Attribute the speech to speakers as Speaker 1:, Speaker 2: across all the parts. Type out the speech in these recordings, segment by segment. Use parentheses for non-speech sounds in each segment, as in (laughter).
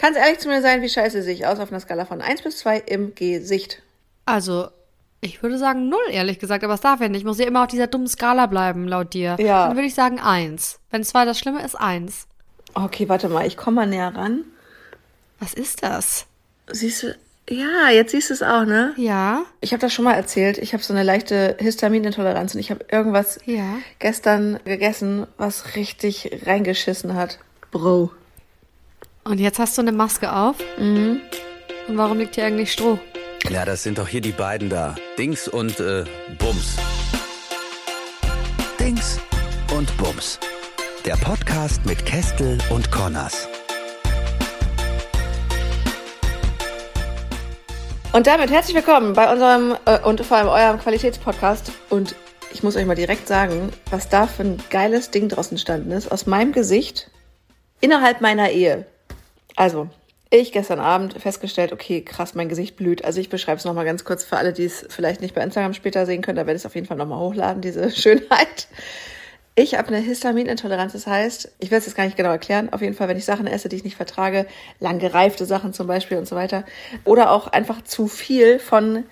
Speaker 1: Kannst ehrlich zu mir sein, wie scheiße sehe ich aus auf einer Skala von 1 bis 2 im Gesicht?
Speaker 2: Also, ich würde sagen null, ehrlich gesagt, aber es darf ja nicht. Ich muss ja immer auf dieser dummen Skala bleiben, laut dir.
Speaker 1: Ja.
Speaker 2: Dann würde ich sagen eins. Wenn zwei das Schlimme ist, eins.
Speaker 1: Okay, warte mal, ich komme mal näher ran.
Speaker 2: Was ist das?
Speaker 1: Siehst du, ja, jetzt siehst du es auch, ne?
Speaker 2: Ja,
Speaker 1: Ich habe das schon mal erzählt. Ich habe so eine leichte Histaminintoleranz und ich habe irgendwas
Speaker 2: ja.
Speaker 1: gestern gegessen, was richtig reingeschissen hat. Bro.
Speaker 2: Und jetzt hast du eine Maske auf? Mhm. Und warum liegt hier eigentlich Stroh?
Speaker 3: Ja, das sind doch hier die beiden da. Dings und äh, Bums. Dings und Bums. Der Podcast mit Kestel und Connors.
Speaker 1: Und damit herzlich willkommen bei unserem äh, und vor allem eurem Qualitätspodcast. Und ich muss euch mal direkt sagen, was da für ein geiles Ding draus entstanden ist. Aus meinem Gesicht innerhalb meiner Ehe. Also, ich gestern Abend festgestellt, okay, krass, mein Gesicht blüht. Also ich beschreibe es nochmal ganz kurz für alle, die es vielleicht nicht bei Instagram später sehen können. Da werde ich es auf jeden Fall nochmal hochladen, diese (laughs) Schönheit. Ich habe eine Histaminintoleranz, das heißt, ich werde es jetzt gar nicht genau erklären. Auf jeden Fall, wenn ich Sachen esse, die ich nicht vertrage, lang gereifte Sachen zum Beispiel und so weiter, oder auch einfach zu viel von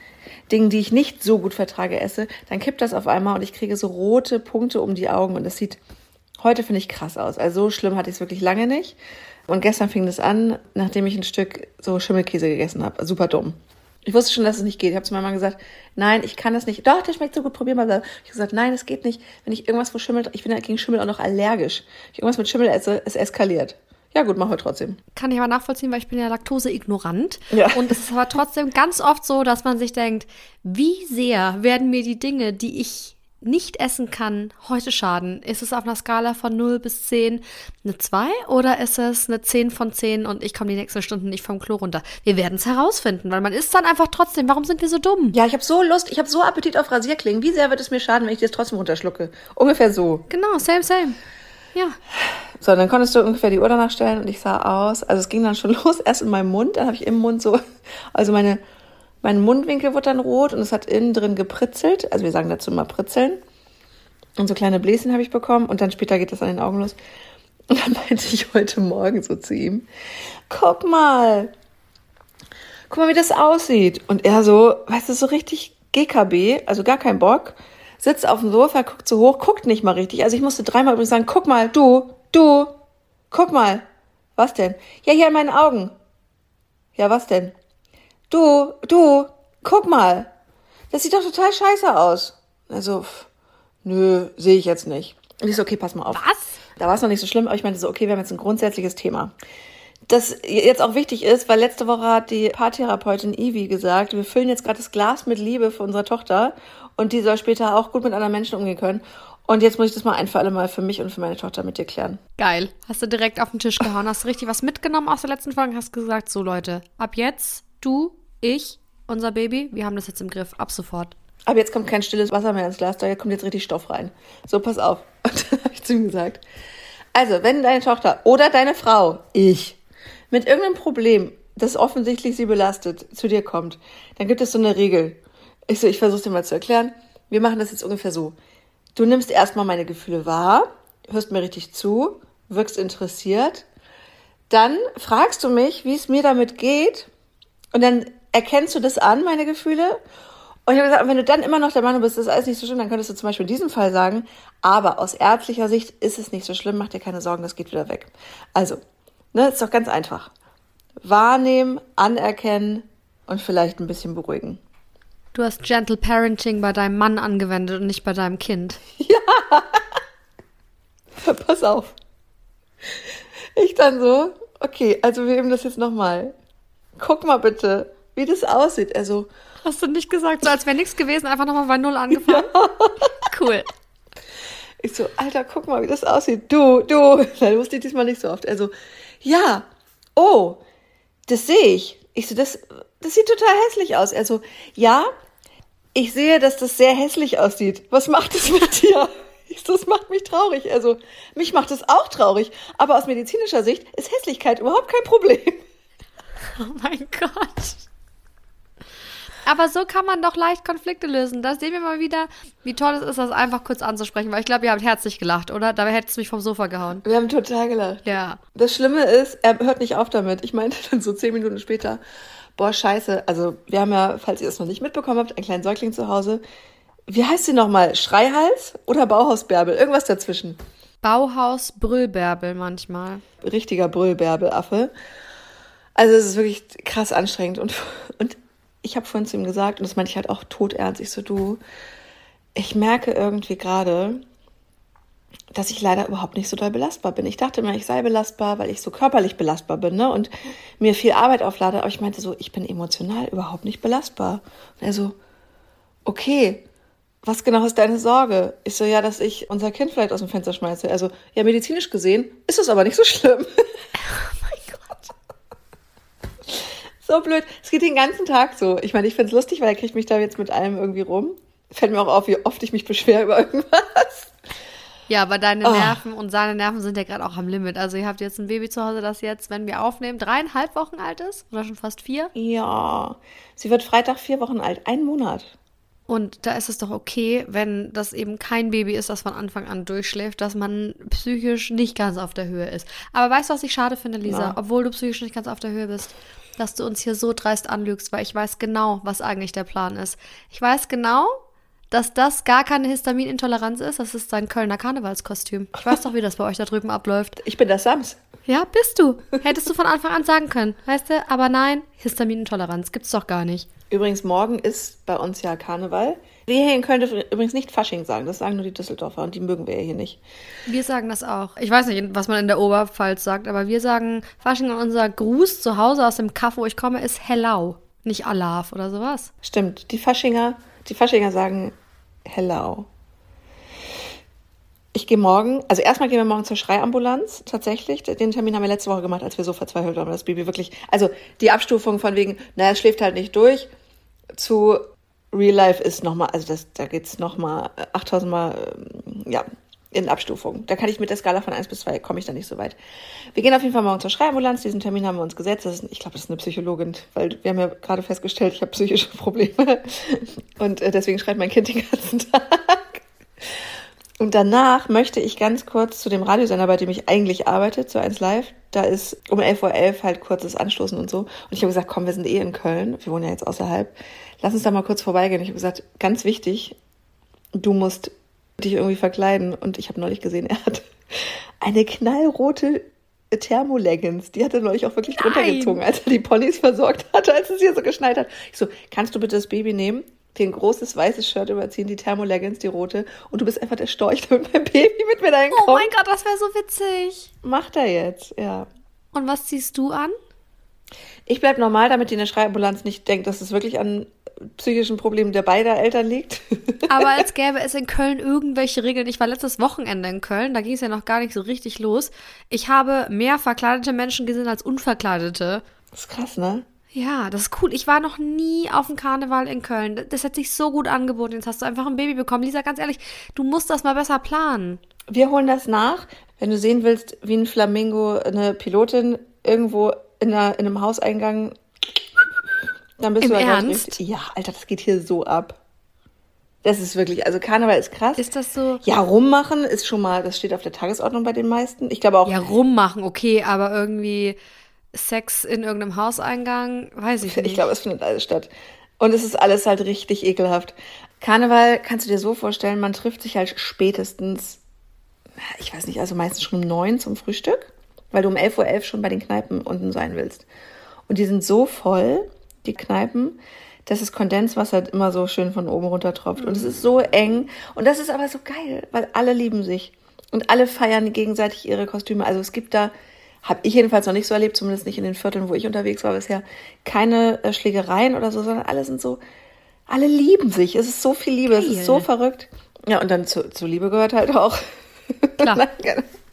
Speaker 1: Dingen, die ich nicht so gut vertrage, esse, dann kippt das auf einmal und ich kriege so rote Punkte um die Augen und das sieht heute finde ich krass aus. Also so schlimm hatte ich es wirklich lange nicht. Und gestern fing das an, nachdem ich ein Stück so Schimmelkäse gegessen habe. Super dumm. Ich wusste schon, dass es nicht geht. Ich habe zu meiner Mama gesagt, nein, ich kann das nicht. Doch, der schmeckt so gut, probier mal. Ich habe gesagt, nein, es geht nicht. Wenn ich irgendwas wo Schimmel, ich bin ja gegen Schimmel auch noch allergisch. Wenn ich irgendwas mit Schimmel esse, es eskaliert. Ja gut, machen wir trotzdem.
Speaker 2: Kann ich aber nachvollziehen, weil ich bin ja laktoseignorant.
Speaker 1: Ja.
Speaker 2: Und es ist aber trotzdem ganz oft so, dass man sich denkt, wie sehr werden mir die Dinge, die ich nicht essen kann, heute schaden? Ist es auf einer Skala von 0 bis 10 eine 2 oder ist es eine 10 von 10 und ich komme die nächsten Stunden nicht vom Klo runter? Wir werden es herausfinden, weil man isst dann einfach trotzdem. Warum sind wir so dumm?
Speaker 1: Ja, ich habe so Lust, ich habe so Appetit auf Rasierklingen. Wie sehr wird es mir schaden, wenn ich das trotzdem runterschlucke? Ungefähr so.
Speaker 2: Genau, same, same. Ja.
Speaker 1: So, dann konntest du ungefähr die Uhr danach stellen und ich sah aus. Also es ging dann schon (laughs) los, erst in meinem Mund, dann habe ich im Mund so, also meine, mein Mundwinkel wurde dann rot und es hat innen drin gepritzelt. Also wir sagen dazu mal pritzeln. Und so kleine Bläschen habe ich bekommen und dann später geht das an den Augen los. Und dann meinte ich heute Morgen so zu ihm, guck mal, guck mal, wie das aussieht. Und er so, weißt du, so richtig GKB, also gar kein Bock, sitzt auf dem Sofa, guckt so hoch, guckt nicht mal richtig. Also ich musste dreimal übrigens sagen, guck mal, du, du, guck mal. Was denn? Ja, hier in meinen Augen. Ja, was denn? Du, du, guck mal. Das sieht doch total scheiße aus. Also, pff, nö, sehe ich jetzt nicht. Und ich so, okay, pass mal auf.
Speaker 2: Was?
Speaker 1: Da war es noch nicht so schlimm, aber ich meinte so, okay, wir haben jetzt ein grundsätzliches Thema. Das jetzt auch wichtig ist, weil letzte Woche hat die Paartherapeutin Ivi gesagt, wir füllen jetzt gerade das Glas mit Liebe für unsere Tochter und die soll später auch gut mit anderen Menschen umgehen können. Und jetzt muss ich das mal ein für alle Mal für mich und für meine Tochter mit dir klären.
Speaker 2: Geil. Hast du direkt auf den Tisch gehauen, hast du richtig was mitgenommen aus der letzten Folge, hast gesagt, so Leute, ab jetzt, du, ich, unser Baby, wir haben das jetzt im Griff, ab sofort.
Speaker 1: Aber jetzt kommt kein stilles Wasser mehr ins Glas, da kommt jetzt richtig Stoff rein. So, pass auf. (laughs) Und dann habe ich zu ihm gesagt. Also, wenn deine Tochter oder deine Frau, ich, mit irgendeinem Problem, das offensichtlich sie belastet, zu dir kommt, dann gibt es so eine Regel. Ich so, ich versuche dir mal zu erklären. Wir machen das jetzt ungefähr so. Du nimmst erstmal meine Gefühle wahr, hörst mir richtig zu, wirkst interessiert. Dann fragst du mich, wie es mir damit geht. Und dann erkennst du das an, meine Gefühle. Und ich habe gesagt, wenn du dann immer noch der Meinung bist, das ist alles nicht so schlimm, dann könntest du zum Beispiel in diesem Fall sagen, aber aus ärztlicher Sicht ist es nicht so schlimm, mach dir keine Sorgen, das geht wieder weg. Also, ne, ist doch ganz einfach. Wahrnehmen, anerkennen und vielleicht ein bisschen beruhigen.
Speaker 2: Du hast Gentle Parenting bei deinem Mann angewendet und nicht bei deinem Kind. (laughs)
Speaker 1: Pass auf. Ich dann so, okay, also wir üben das jetzt nochmal. Guck mal bitte, wie das aussieht. Also,
Speaker 2: Hast du nicht gesagt, so als wäre nichts gewesen, einfach nochmal bei Null angefangen? (laughs) Cool.
Speaker 1: Ich so, Alter, guck mal, wie das aussieht. Du, du. (laughs) Nein, wusste ich diesmal nicht so oft. Also, ja, oh, das sehe ich. Ich so, das, das sieht total hässlich aus. Also, ja, ich sehe, dass das sehr hässlich aussieht. Was macht es mit dir? (laughs) Das macht mich traurig. Also, mich macht es auch traurig. Aber aus medizinischer Sicht ist Hässlichkeit überhaupt kein Problem. (laughs)
Speaker 2: Oh mein Gott. Aber so kann man doch leicht Konflikte lösen. Da sehen wir mal wieder, wie toll es ist, das einfach kurz anzusprechen. Weil ich glaube, ihr habt herzlich gelacht, oder? Da hättest du mich vom Sofa gehauen.
Speaker 1: Wir haben total gelacht.
Speaker 2: Ja.
Speaker 1: Das Schlimme ist, er hört nicht auf damit. Ich meinte dann so zehn Minuten später, boah, scheiße. Also wir haben ja, falls ihr es noch nicht mitbekommen habt, einen kleinen Säugling zu Hause. Wie heißt sie nochmal? Schreihals oder Bauhausbärbel? Irgendwas dazwischen.
Speaker 2: Bauhaus Brüllbärbel manchmal.
Speaker 1: Richtiger Brüllbärbelaffe. Also es ist wirklich krass anstrengend. Und, und ich habe vorhin zu ihm gesagt, und das meinte ich halt auch todernst, ich so, du, ich merke irgendwie gerade, dass ich leider überhaupt nicht so doll belastbar bin. Ich dachte immer, ich sei belastbar, weil ich so körperlich belastbar bin ne? und mir viel Arbeit auflade. Aber ich meinte so, ich bin emotional überhaupt nicht belastbar. Und er so, okay, was genau ist deine Sorge? Ich so, ja, dass ich unser Kind vielleicht aus dem Fenster schmeiße. Also, ja, medizinisch gesehen ist es aber nicht so schlimm. (laughs) So blöd. Es geht den ganzen Tag so. Ich meine, ich finde es lustig, weil er kriegt mich da jetzt mit allem irgendwie rum. Fällt mir auch auf, wie oft ich mich beschwere über irgendwas.
Speaker 2: Ja, aber deine oh. Nerven und seine Nerven sind ja gerade auch am Limit. Also ihr habt jetzt ein Baby zu Hause, das jetzt, wenn wir aufnehmen, dreieinhalb Wochen alt ist oder schon fast vier?
Speaker 1: Ja, sie wird Freitag vier Wochen alt, ein Monat.
Speaker 2: Und da ist es doch okay, wenn das eben kein Baby ist, das von Anfang an durchschläft, dass man psychisch nicht ganz auf der Höhe ist. Aber weißt du, was ich schade finde, Lisa? Ja. Obwohl du psychisch nicht ganz auf der Höhe bist, dass du uns hier so dreist anlügst, weil ich weiß genau, was eigentlich der Plan ist. Ich weiß genau, dass das gar keine Histaminintoleranz ist. Das ist dein Kölner Karnevalskostüm. Ich weiß doch, wie das bei euch da drüben abläuft.
Speaker 1: Ich bin das Sams.
Speaker 2: Ja, bist du. Hättest du von Anfang an sagen können, weißt du? Aber nein, Histaminintoleranz gibt's doch gar nicht.
Speaker 1: Übrigens, morgen ist bei uns ja Karneval. Wir hier in Köln dürfen übrigens nicht Fasching sagen. Das sagen nur die Düsseldorfer und die mögen wir ja hier nicht.
Speaker 2: Wir sagen das auch. Ich weiß nicht, was man in der Oberpfalz sagt, aber wir sagen Fasching und unser Gruß zu Hause aus dem Kaff, wo ich komme, ist Hellau. Nicht Alaf oder sowas.
Speaker 1: Stimmt. Die Faschinger, die Faschinger sagen Hellau. Ich gehe morgen, also erstmal gehen wir morgen zur Schreiambulanz, tatsächlich. Den Termin haben wir letzte Woche gemacht, als wir so verzweifelt waren, das Baby wirklich, also die Abstufung von wegen, naja, es schläft halt nicht durch, zu Real Life ist nochmal, also das, da geht's nochmal 8000 Mal, ähm, ja, in Abstufung. Da kann ich mit der Skala von 1 bis 2, komme ich da nicht so weit. Wir gehen auf jeden Fall morgen zur Schreiambulanz. Diesen Termin haben wir uns gesetzt. Ist, ich glaube, das ist eine Psychologin, weil wir haben ja gerade festgestellt, ich habe psychische Probleme. (laughs) Und äh, deswegen schreit mein Kind den ganzen (laughs) Tag. Und danach möchte ich ganz kurz zu dem Radiosender, bei dem ich eigentlich arbeite, zu 1 Live. Da ist um 11.11 Uhr .11 halt kurzes Anstoßen und so. Und ich habe gesagt, komm, wir sind eh in Köln. Wir wohnen ja jetzt außerhalb. Lass uns da mal kurz vorbeigehen. Ich habe gesagt, ganz wichtig, du musst dich irgendwie verkleiden. Und ich habe neulich gesehen, (laughs) er hat eine knallrote Thermoleggings. Die hat er neulich auch wirklich Nein. drunter gezogen, als er die Ponys versorgt hatte, als es hier so geschneit hat. Ich so, kannst du bitte das Baby nehmen? ein großes weißes Shirt überziehen, die Thermoleggings, die rote, und du bist einfach der Storch (laughs) mit meinem Baby mit mir dahin
Speaker 2: Oh mein Gott, das wäre so witzig.
Speaker 1: Macht er jetzt, ja.
Speaker 2: Und was ziehst du an?
Speaker 1: Ich bleib normal, damit die in der Schreiambulanz nicht denkt, dass es wirklich an psychischen Problemen der beider Eltern liegt. (laughs)
Speaker 2: Aber als gäbe es in Köln irgendwelche Regeln. Ich war letztes Wochenende in Köln, da ging es ja noch gar nicht so richtig los. Ich habe mehr verkleidete Menschen gesehen als unverkleidete.
Speaker 1: Das ist krass, ne?
Speaker 2: Ja, das ist cool. Ich war noch nie auf dem Karneval in Köln. Das hat sich so gut angeboten. Jetzt hast du einfach ein Baby bekommen. Lisa, ganz ehrlich, du musst das mal besser planen.
Speaker 1: Wir holen das nach. Wenn du sehen willst, wie ein Flamingo eine Pilotin irgendwo in, einer, in einem Hauseingang, dann bist
Speaker 2: Im
Speaker 1: du
Speaker 2: halt Ernst?
Speaker 1: Ja, Alter, das geht hier so ab. Das ist wirklich, also Karneval ist krass.
Speaker 2: Ist das so?
Speaker 1: Ja, rummachen ist schon mal, das steht auf der Tagesordnung bei den meisten. Ich glaube auch.
Speaker 2: Ja, rummachen, okay, aber irgendwie Sex in irgendeinem Hauseingang, weiß ich nicht.
Speaker 1: Ich glaube, es findet alles statt. Und es ist alles halt richtig ekelhaft. Karneval kannst du dir so vorstellen, man trifft sich halt spätestens, ich weiß nicht, also meistens schon um neun zum Frühstück, weil du um 11.11 Uhr .11 schon bei den Kneipen unten sein willst. Und die sind so voll, die Kneipen, dass das Kondenswasser immer so schön von oben runter tropft. Und es ist so eng. Und das ist aber so geil, weil alle lieben sich. Und alle feiern gegenseitig ihre Kostüme. Also es gibt da habe ich jedenfalls noch nicht so erlebt, zumindest nicht in den Vierteln, wo ich unterwegs war bisher, keine äh, Schlägereien oder so, sondern alle sind so, alle lieben sich. Es ist so viel Liebe, Geil. es ist so verrückt. Ja, und dann zu, zu Liebe gehört halt auch. (laughs)
Speaker 2: Klar.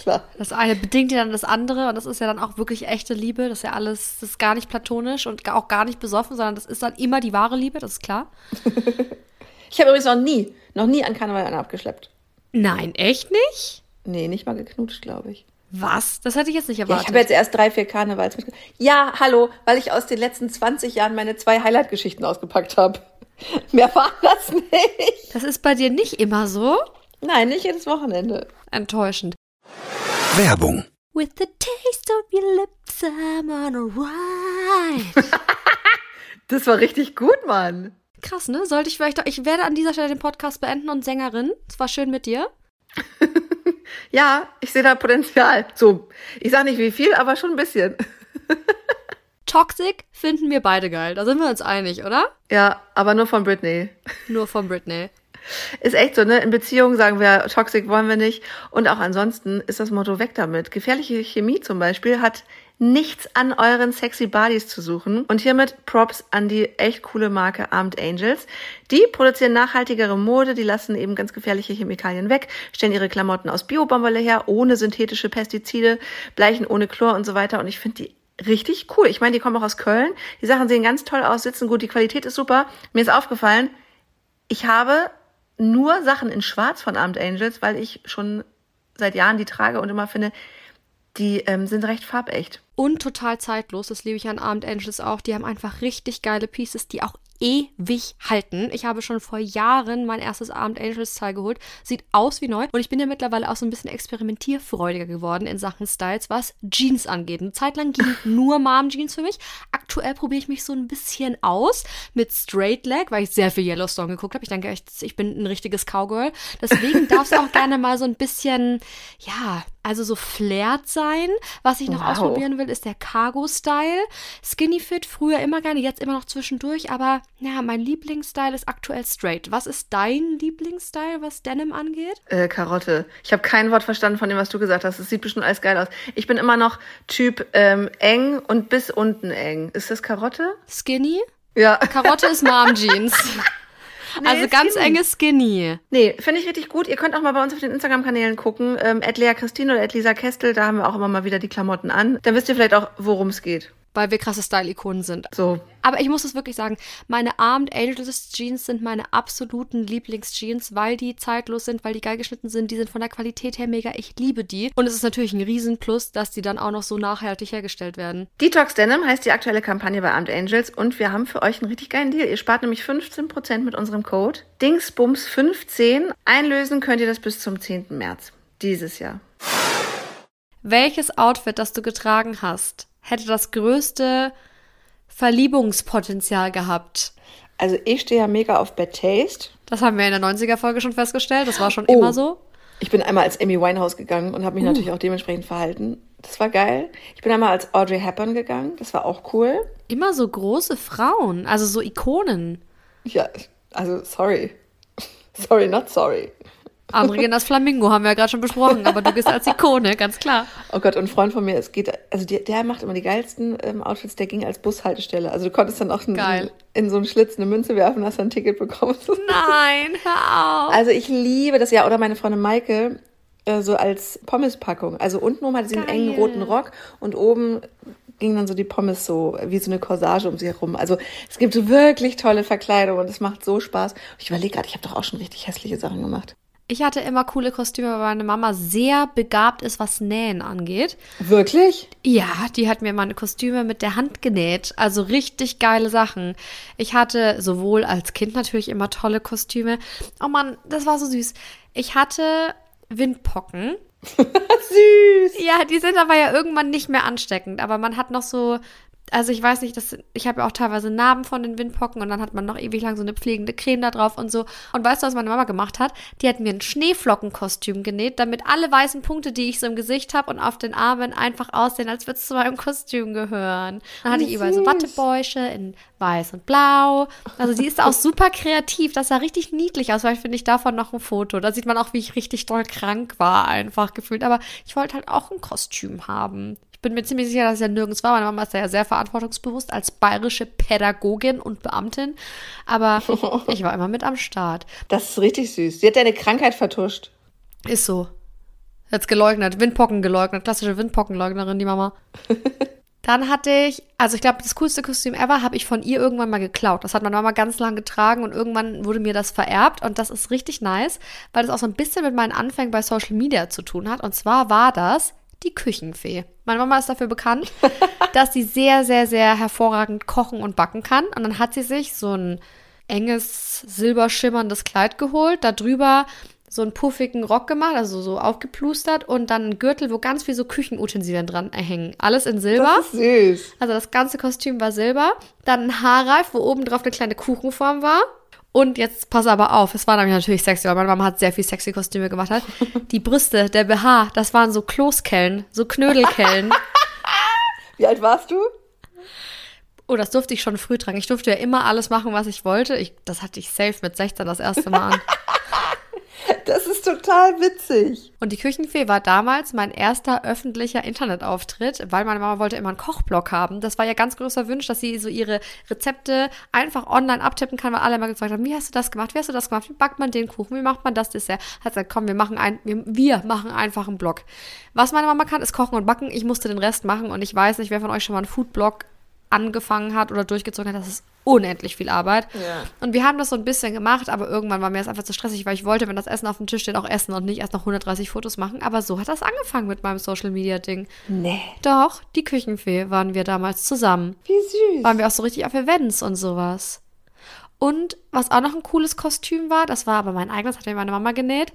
Speaker 2: Klar. Das eine bedingt ja dann das andere und das ist ja dann auch wirklich echte Liebe. Das ist ja alles, das ist gar nicht platonisch und auch gar nicht besoffen, sondern das ist dann immer die wahre Liebe, das ist klar. (laughs)
Speaker 1: ich habe übrigens noch nie, noch nie an Karneval einen abgeschleppt.
Speaker 2: Nein, echt nicht?
Speaker 1: Nee, nicht mal geknutscht, glaube ich.
Speaker 2: Was? Das hätte ich jetzt nicht erwartet.
Speaker 1: Ja, ich habe jetzt erst drei, vier Karnevals mit. Ja, hallo, weil ich aus den letzten 20 Jahren meine zwei Highlight-Geschichten ausgepackt habe. (laughs) Mehr war das nicht.
Speaker 2: Das ist bei dir nicht immer so?
Speaker 1: Nein, nicht jedes Wochenende.
Speaker 2: Enttäuschend.
Speaker 3: Werbung.
Speaker 2: With the taste of your lips, I'm on a ride. (laughs)
Speaker 1: Das war richtig gut, Mann.
Speaker 2: Krass, ne? Sollte ich vielleicht doch. Ich werde an dieser Stelle den Podcast beenden und Sängerin. Es war schön mit dir. (laughs)
Speaker 1: Ja, ich sehe da Potenzial. So, ich sag nicht wie viel, aber schon ein bisschen. (laughs)
Speaker 2: Toxic finden wir beide geil. Da sind wir uns einig, oder?
Speaker 1: Ja, aber nur von Britney.
Speaker 2: Nur von Britney.
Speaker 1: Ist echt so, ne? In Beziehungen sagen wir, toxic wollen wir nicht. Und auch ansonsten ist das Motto weg damit. Gefährliche Chemie zum Beispiel hat nichts an euren sexy Bodies zu suchen. Und hiermit Props an die echt coole Marke Armed Angels. Die produzieren nachhaltigere Mode, die lassen eben ganz gefährliche Chemikalien weg, stellen ihre Klamotten aus Biobaumwolle her, ohne synthetische Pestizide, bleichen ohne Chlor und so weiter. Und ich finde die richtig cool. Ich meine, die kommen auch aus Köln. Die Sachen sehen ganz toll aus, sitzen gut, die Qualität ist super. Mir ist aufgefallen, ich habe nur Sachen in Schwarz von Armed Angels, weil ich schon seit Jahren die trage und immer finde, die ähm, sind recht farbecht.
Speaker 2: Und total zeitlos. Das liebe ich an Abend Angels auch. Die haben einfach richtig geile Pieces, die auch ewig halten. Ich habe schon vor Jahren mein erstes Abend Angels Teil geholt. Sieht aus wie neu. Und ich bin ja mittlerweile auch so ein bisschen experimentierfreudiger geworden in Sachen Styles, was Jeans angeht. Eine Zeit lang ging (laughs) nur Mom Jeans für mich. Aktuell probiere ich mich so ein bisschen aus mit Straight Leg, weil ich sehr viel Yellowstone geguckt habe. Ich denke echt, ich bin ein richtiges Cowgirl. Deswegen darf es auch (laughs) gerne mal so ein bisschen, ja, also so flared sein. Was ich noch
Speaker 1: Wow.
Speaker 2: ausprobieren will, ist der Cargo-Style. Skinny Fit, früher immer gerne, jetzt immer noch zwischendurch. Aber ja, mein Lieblingsstyle ist aktuell straight. Was ist dein Lieblingsstyle, was Denim angeht?
Speaker 1: Äh, Karotte. Ich habe kein Wort verstanden von dem, was du gesagt hast. Es sieht bestimmt alles geil aus. Ich bin immer noch Typ ähm, eng und bis unten eng. Ist das Karotte?
Speaker 2: Skinny?
Speaker 1: Ja.
Speaker 2: Karotte ist Mom Jeans. (laughs) also ganz
Speaker 1: Skinny.
Speaker 2: enge Skinny.
Speaker 1: Nee, finde ich richtig gut. Ihr könnt auch mal bei uns auf den Instagram-Kanälen gucken. Ähm, Lea Christine oder Lisa Kestel, da haben wir auch immer mal wieder die Klamotten an. Dann wisst ihr vielleicht auch, worum es geht.
Speaker 2: Weil wir krasse Style-Ikonen sind.
Speaker 1: So.
Speaker 2: Aber ich muss es wirklich sagen, meine Armed Angels Jeans sind meine absoluten Lieblingsjeans, weil die zeitlos sind, weil die geil geschnitten sind. Die sind von der Qualität her mega. Ich liebe die. Und es ist natürlich ein Riesenplus, dass die dann auch noch so nachhaltig hergestellt werden.
Speaker 1: Detox Denim heißt die aktuelle Kampagne bei Armed Angels und wir haben für euch einen richtig geilen Deal. Ihr spart nämlich 15% mit unserem Code Dingsbums15. Einlösen könnt ihr das bis zum 10. März dieses Jahr.
Speaker 2: Welches Outfit, das du getragen hast, hätte das größte Verliebungspotenzial gehabt?
Speaker 1: Also ich stehe ja mega auf Bad Taste.
Speaker 2: Das haben wir in der 90er-Folge schon festgestellt. Das war schon
Speaker 1: Oh.
Speaker 2: immer so.
Speaker 1: Ich bin einmal als Amy Winehouse gegangen und habe mich natürlich auch dementsprechend verhalten. Das war geil. Ich bin einmal als Audrey Hepburn gegangen. Das war auch cool.
Speaker 2: Immer so große Frauen, also so Ikonen.
Speaker 1: Ja, also sorry. (laughs) Sorry, not sorry.
Speaker 2: Andere gehen als Flamingo, haben wir ja gerade schon besprochen, aber du gehst als Ikone, ganz klar.
Speaker 1: Oh Gott, und ein Freund von mir, es geht, also der, der macht immer die geilsten ähm, Outfits, der ging als Bushaltestelle. Also du konntest dann auch in,
Speaker 2: Geil.
Speaker 1: in so einen Schlitz eine Münze werfen hast dann ein Ticket bekommen. (laughs)
Speaker 2: Nein, hör auf.
Speaker 1: Also ich liebe das ja. Oder meine Freundin Maike, äh, so als Pommespackung. Also unten oben hatte sie einen engen roten Rock und oben ging dann so die Pommes so wie so eine Corsage um sie herum. Also es gibt wirklich tolle Verkleidung und es macht so Spaß. Ich überlege gerade, ich habe doch auch schon richtig hässliche Sachen gemacht.
Speaker 2: Ich hatte immer coole Kostüme, weil meine Mama sehr begabt ist, was Nähen angeht.
Speaker 1: Wirklich?
Speaker 2: Ja, die hat mir meine Kostüme mit der Hand genäht. Also richtig geile Sachen. Ich hatte sowohl als Kind natürlich immer tolle Kostüme. Oh Mann, das war so süß. Ich hatte Windpocken. (laughs)
Speaker 1: Süß.
Speaker 2: Ja, die sind aber ja irgendwann nicht mehr ansteckend. Aber man hat noch so, also ich weiß nicht, das, ich habe ja auch teilweise Narben von den Windpocken und dann hat man noch ewig lang so eine pflegende Creme da drauf und so. Und weißt du, was meine Mama gemacht hat? Die hat mir ein Schneeflockenkostüm genäht, damit alle weißen Punkte, die ich so im Gesicht habe und auf den Armen einfach aussehen, als würde es zu meinem Kostüm gehören. Dann hatte ich überall so. Wattebäusche in weiß und blau. Also sie ist auch super kreativ. Das sah richtig niedlich aus. Vielleicht finde ich davon noch ein Foto. Da sieht man auch, wie ich richtig doll krank war, einfach gefühlt. Aber ich wollte halt auch ein Kostüm haben. Ich bin mir ziemlich sicher, dass es ja nirgends war. Meine Mama ist ja sehr verantwortungsbewusst als bayerische Pädagogin und Beamtin. Aber (laughs) ich war immer mit am Start.
Speaker 1: Das ist richtig süß. Sie hat deine Krankheit vertuscht.
Speaker 2: Ist so. Jetzt geleugnet. Windpocken geleugnet. Klassische Windpockenleugnerin, die Mama. (laughs) Dann hatte ich, also ich glaube, das coolste Kostüm ever habe ich von ihr irgendwann mal geklaut. Das hat meine Mama ganz lang getragen und irgendwann wurde mir das vererbt und das ist richtig nice, weil das auch so ein bisschen mit meinen Anfängen bei Social Media zu tun hat. Und zwar war das die Küchenfee. Meine Mama ist dafür bekannt, (laughs) dass sie sehr, sehr, sehr hervorragend kochen und backen kann. Und dann hat sie sich so ein enges, silberschimmerndes Kleid geholt, da drüber so einen puffigen Rock gemacht, also so aufgeplustert und dann einen Gürtel, wo ganz viel so Küchenutensilien dran hängen. Alles in Silber.
Speaker 1: Das ist süß.
Speaker 2: Also das ganze Kostüm war silber. Dann ein Haarreif, wo oben drauf eine kleine Kuchenform war. Und jetzt pass aber auf, es war nämlich natürlich sexy, weil meine Mama hat sehr viel sexy Kostüme gemacht hat. (laughs) Die Brüste, der BH, das waren so Kloßkellen, so Knödelkellen. (laughs)
Speaker 1: Wie alt warst du?
Speaker 2: Oh, das durfte ich schon früh tragen. Ich durfte ja immer alles machen, was ich wollte. Ich, das hatte ich safe mit 16 das erste Mal an. (laughs)
Speaker 1: Das ist total witzig.
Speaker 2: Und die Küchenfee war damals mein erster öffentlicher Internetauftritt, weil meine Mama wollte immer einen Kochblog haben. Das war ja ganz großer Wunsch, dass sie so ihre Rezepte einfach online abtippen kann, weil alle immer gefragt haben, wie hast du das gemacht, wie hast du das gemacht, wie backt man den Kuchen, wie macht man das Dessert? Hat gesagt, komm, wir machen ein, wir, wir machen einfach einen Blog. Was meine Mama kann, ist kochen und backen. Ich musste den Rest machen und ich weiß nicht, wer von euch schon mal einen Foodblog angefangen hat oder durchgezogen hat, das ist unendlich viel Arbeit.
Speaker 1: Ja.
Speaker 2: Und wir haben das so ein bisschen gemacht, aber irgendwann war mir das einfach zu stressig, weil ich wollte, wenn das Essen auf dem Tisch steht, auch essen und nicht erst noch 130 Fotos machen. Aber so hat das angefangen mit meinem Social Media Ding.
Speaker 1: Nee.
Speaker 2: Doch, die Küchenfee waren wir damals zusammen.
Speaker 1: Wie süß.
Speaker 2: Waren wir auch so richtig auf Events und sowas. Und was auch noch ein cooles Kostüm war, das war aber mein eigenes, hat mir meine Mama genäht.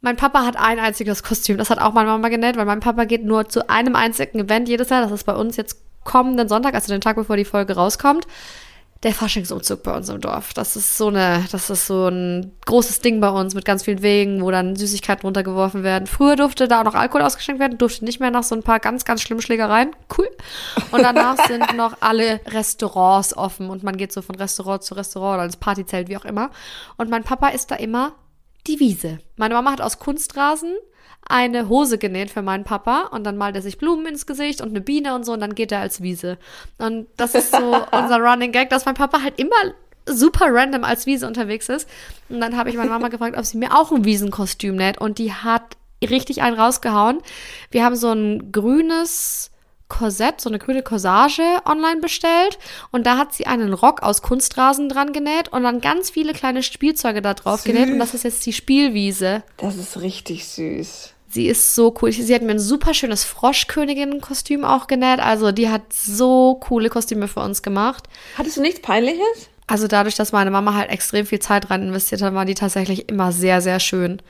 Speaker 2: Mein Papa hat ein einziges Kostüm, das hat auch meine Mama genäht, weil mein Papa geht nur zu einem einzigen Event jedes Jahr. Das ist bei uns jetzt kommenden Sonntag, also den Tag, bevor die Folge rauskommt. Der Faschingsumzug bei uns im Dorf. Das ist so eine, das ist so ein großes Ding bei uns mit ganz vielen Wegen, wo dann Süßigkeiten runtergeworfen werden. Früher durfte da auch noch Alkohol ausgeschenkt werden, durfte nicht mehr nach so ein paar ganz, ganz schlimmen Schlägereien. Cool. Und danach (laughs) sind noch alle Restaurants offen und man geht so von Restaurant zu Restaurant oder ins Partyzelt, wie auch immer. Und mein Papa ist da immer die Wiese. Meine Mama hat aus Kunstrasen eine Hose genäht für meinen Papa und dann malt er sich Blumen ins Gesicht und eine Biene und so und dann geht er als Wiese. Und das ist so (laughs) unser Running Gag, dass mein Papa halt immer super random als Wiese unterwegs ist. Und dann habe ich meine Mama gefragt, ob sie mir auch ein Wiesenkostüm näht und die hat richtig einen rausgehauen. Wir haben so ein grünes Korsett, so eine grüne Corsage online bestellt und da hat sie einen Rock aus Kunstrasen dran genäht und dann ganz viele kleine Spielzeuge da drauf
Speaker 1: Süß.
Speaker 2: genäht und das ist jetzt die Spielwiese.
Speaker 1: Das ist richtig süß.
Speaker 2: Sie ist so cool. Sie hat mir ein super schönes Froschkönigin-Kostüm auch genäht. Also die hat so coole Kostüme für uns gemacht.
Speaker 1: Hattest du nichts Peinliches?
Speaker 2: Also dadurch, dass meine Mama halt extrem viel Zeit rein investiert hat, waren die tatsächlich immer sehr, sehr schön.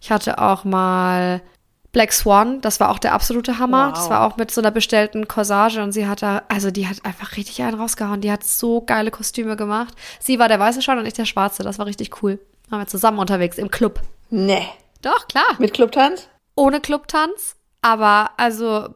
Speaker 2: Ich hatte auch mal Black Swan, das war auch der absolute Hammer.
Speaker 1: Wow.
Speaker 2: Das war auch mit so einer bestellten Corsage und sie hat da, also die hat einfach richtig einen rausgehauen. Die hat so geile Kostüme gemacht. Sie war der weiße Schwan und ich der schwarze. Das war richtig cool. Waren wir zusammen unterwegs im Club.
Speaker 1: Nee.
Speaker 2: Doch, klar.
Speaker 1: Mit Clubtanz?
Speaker 2: Ohne Clubtanz. Aber also,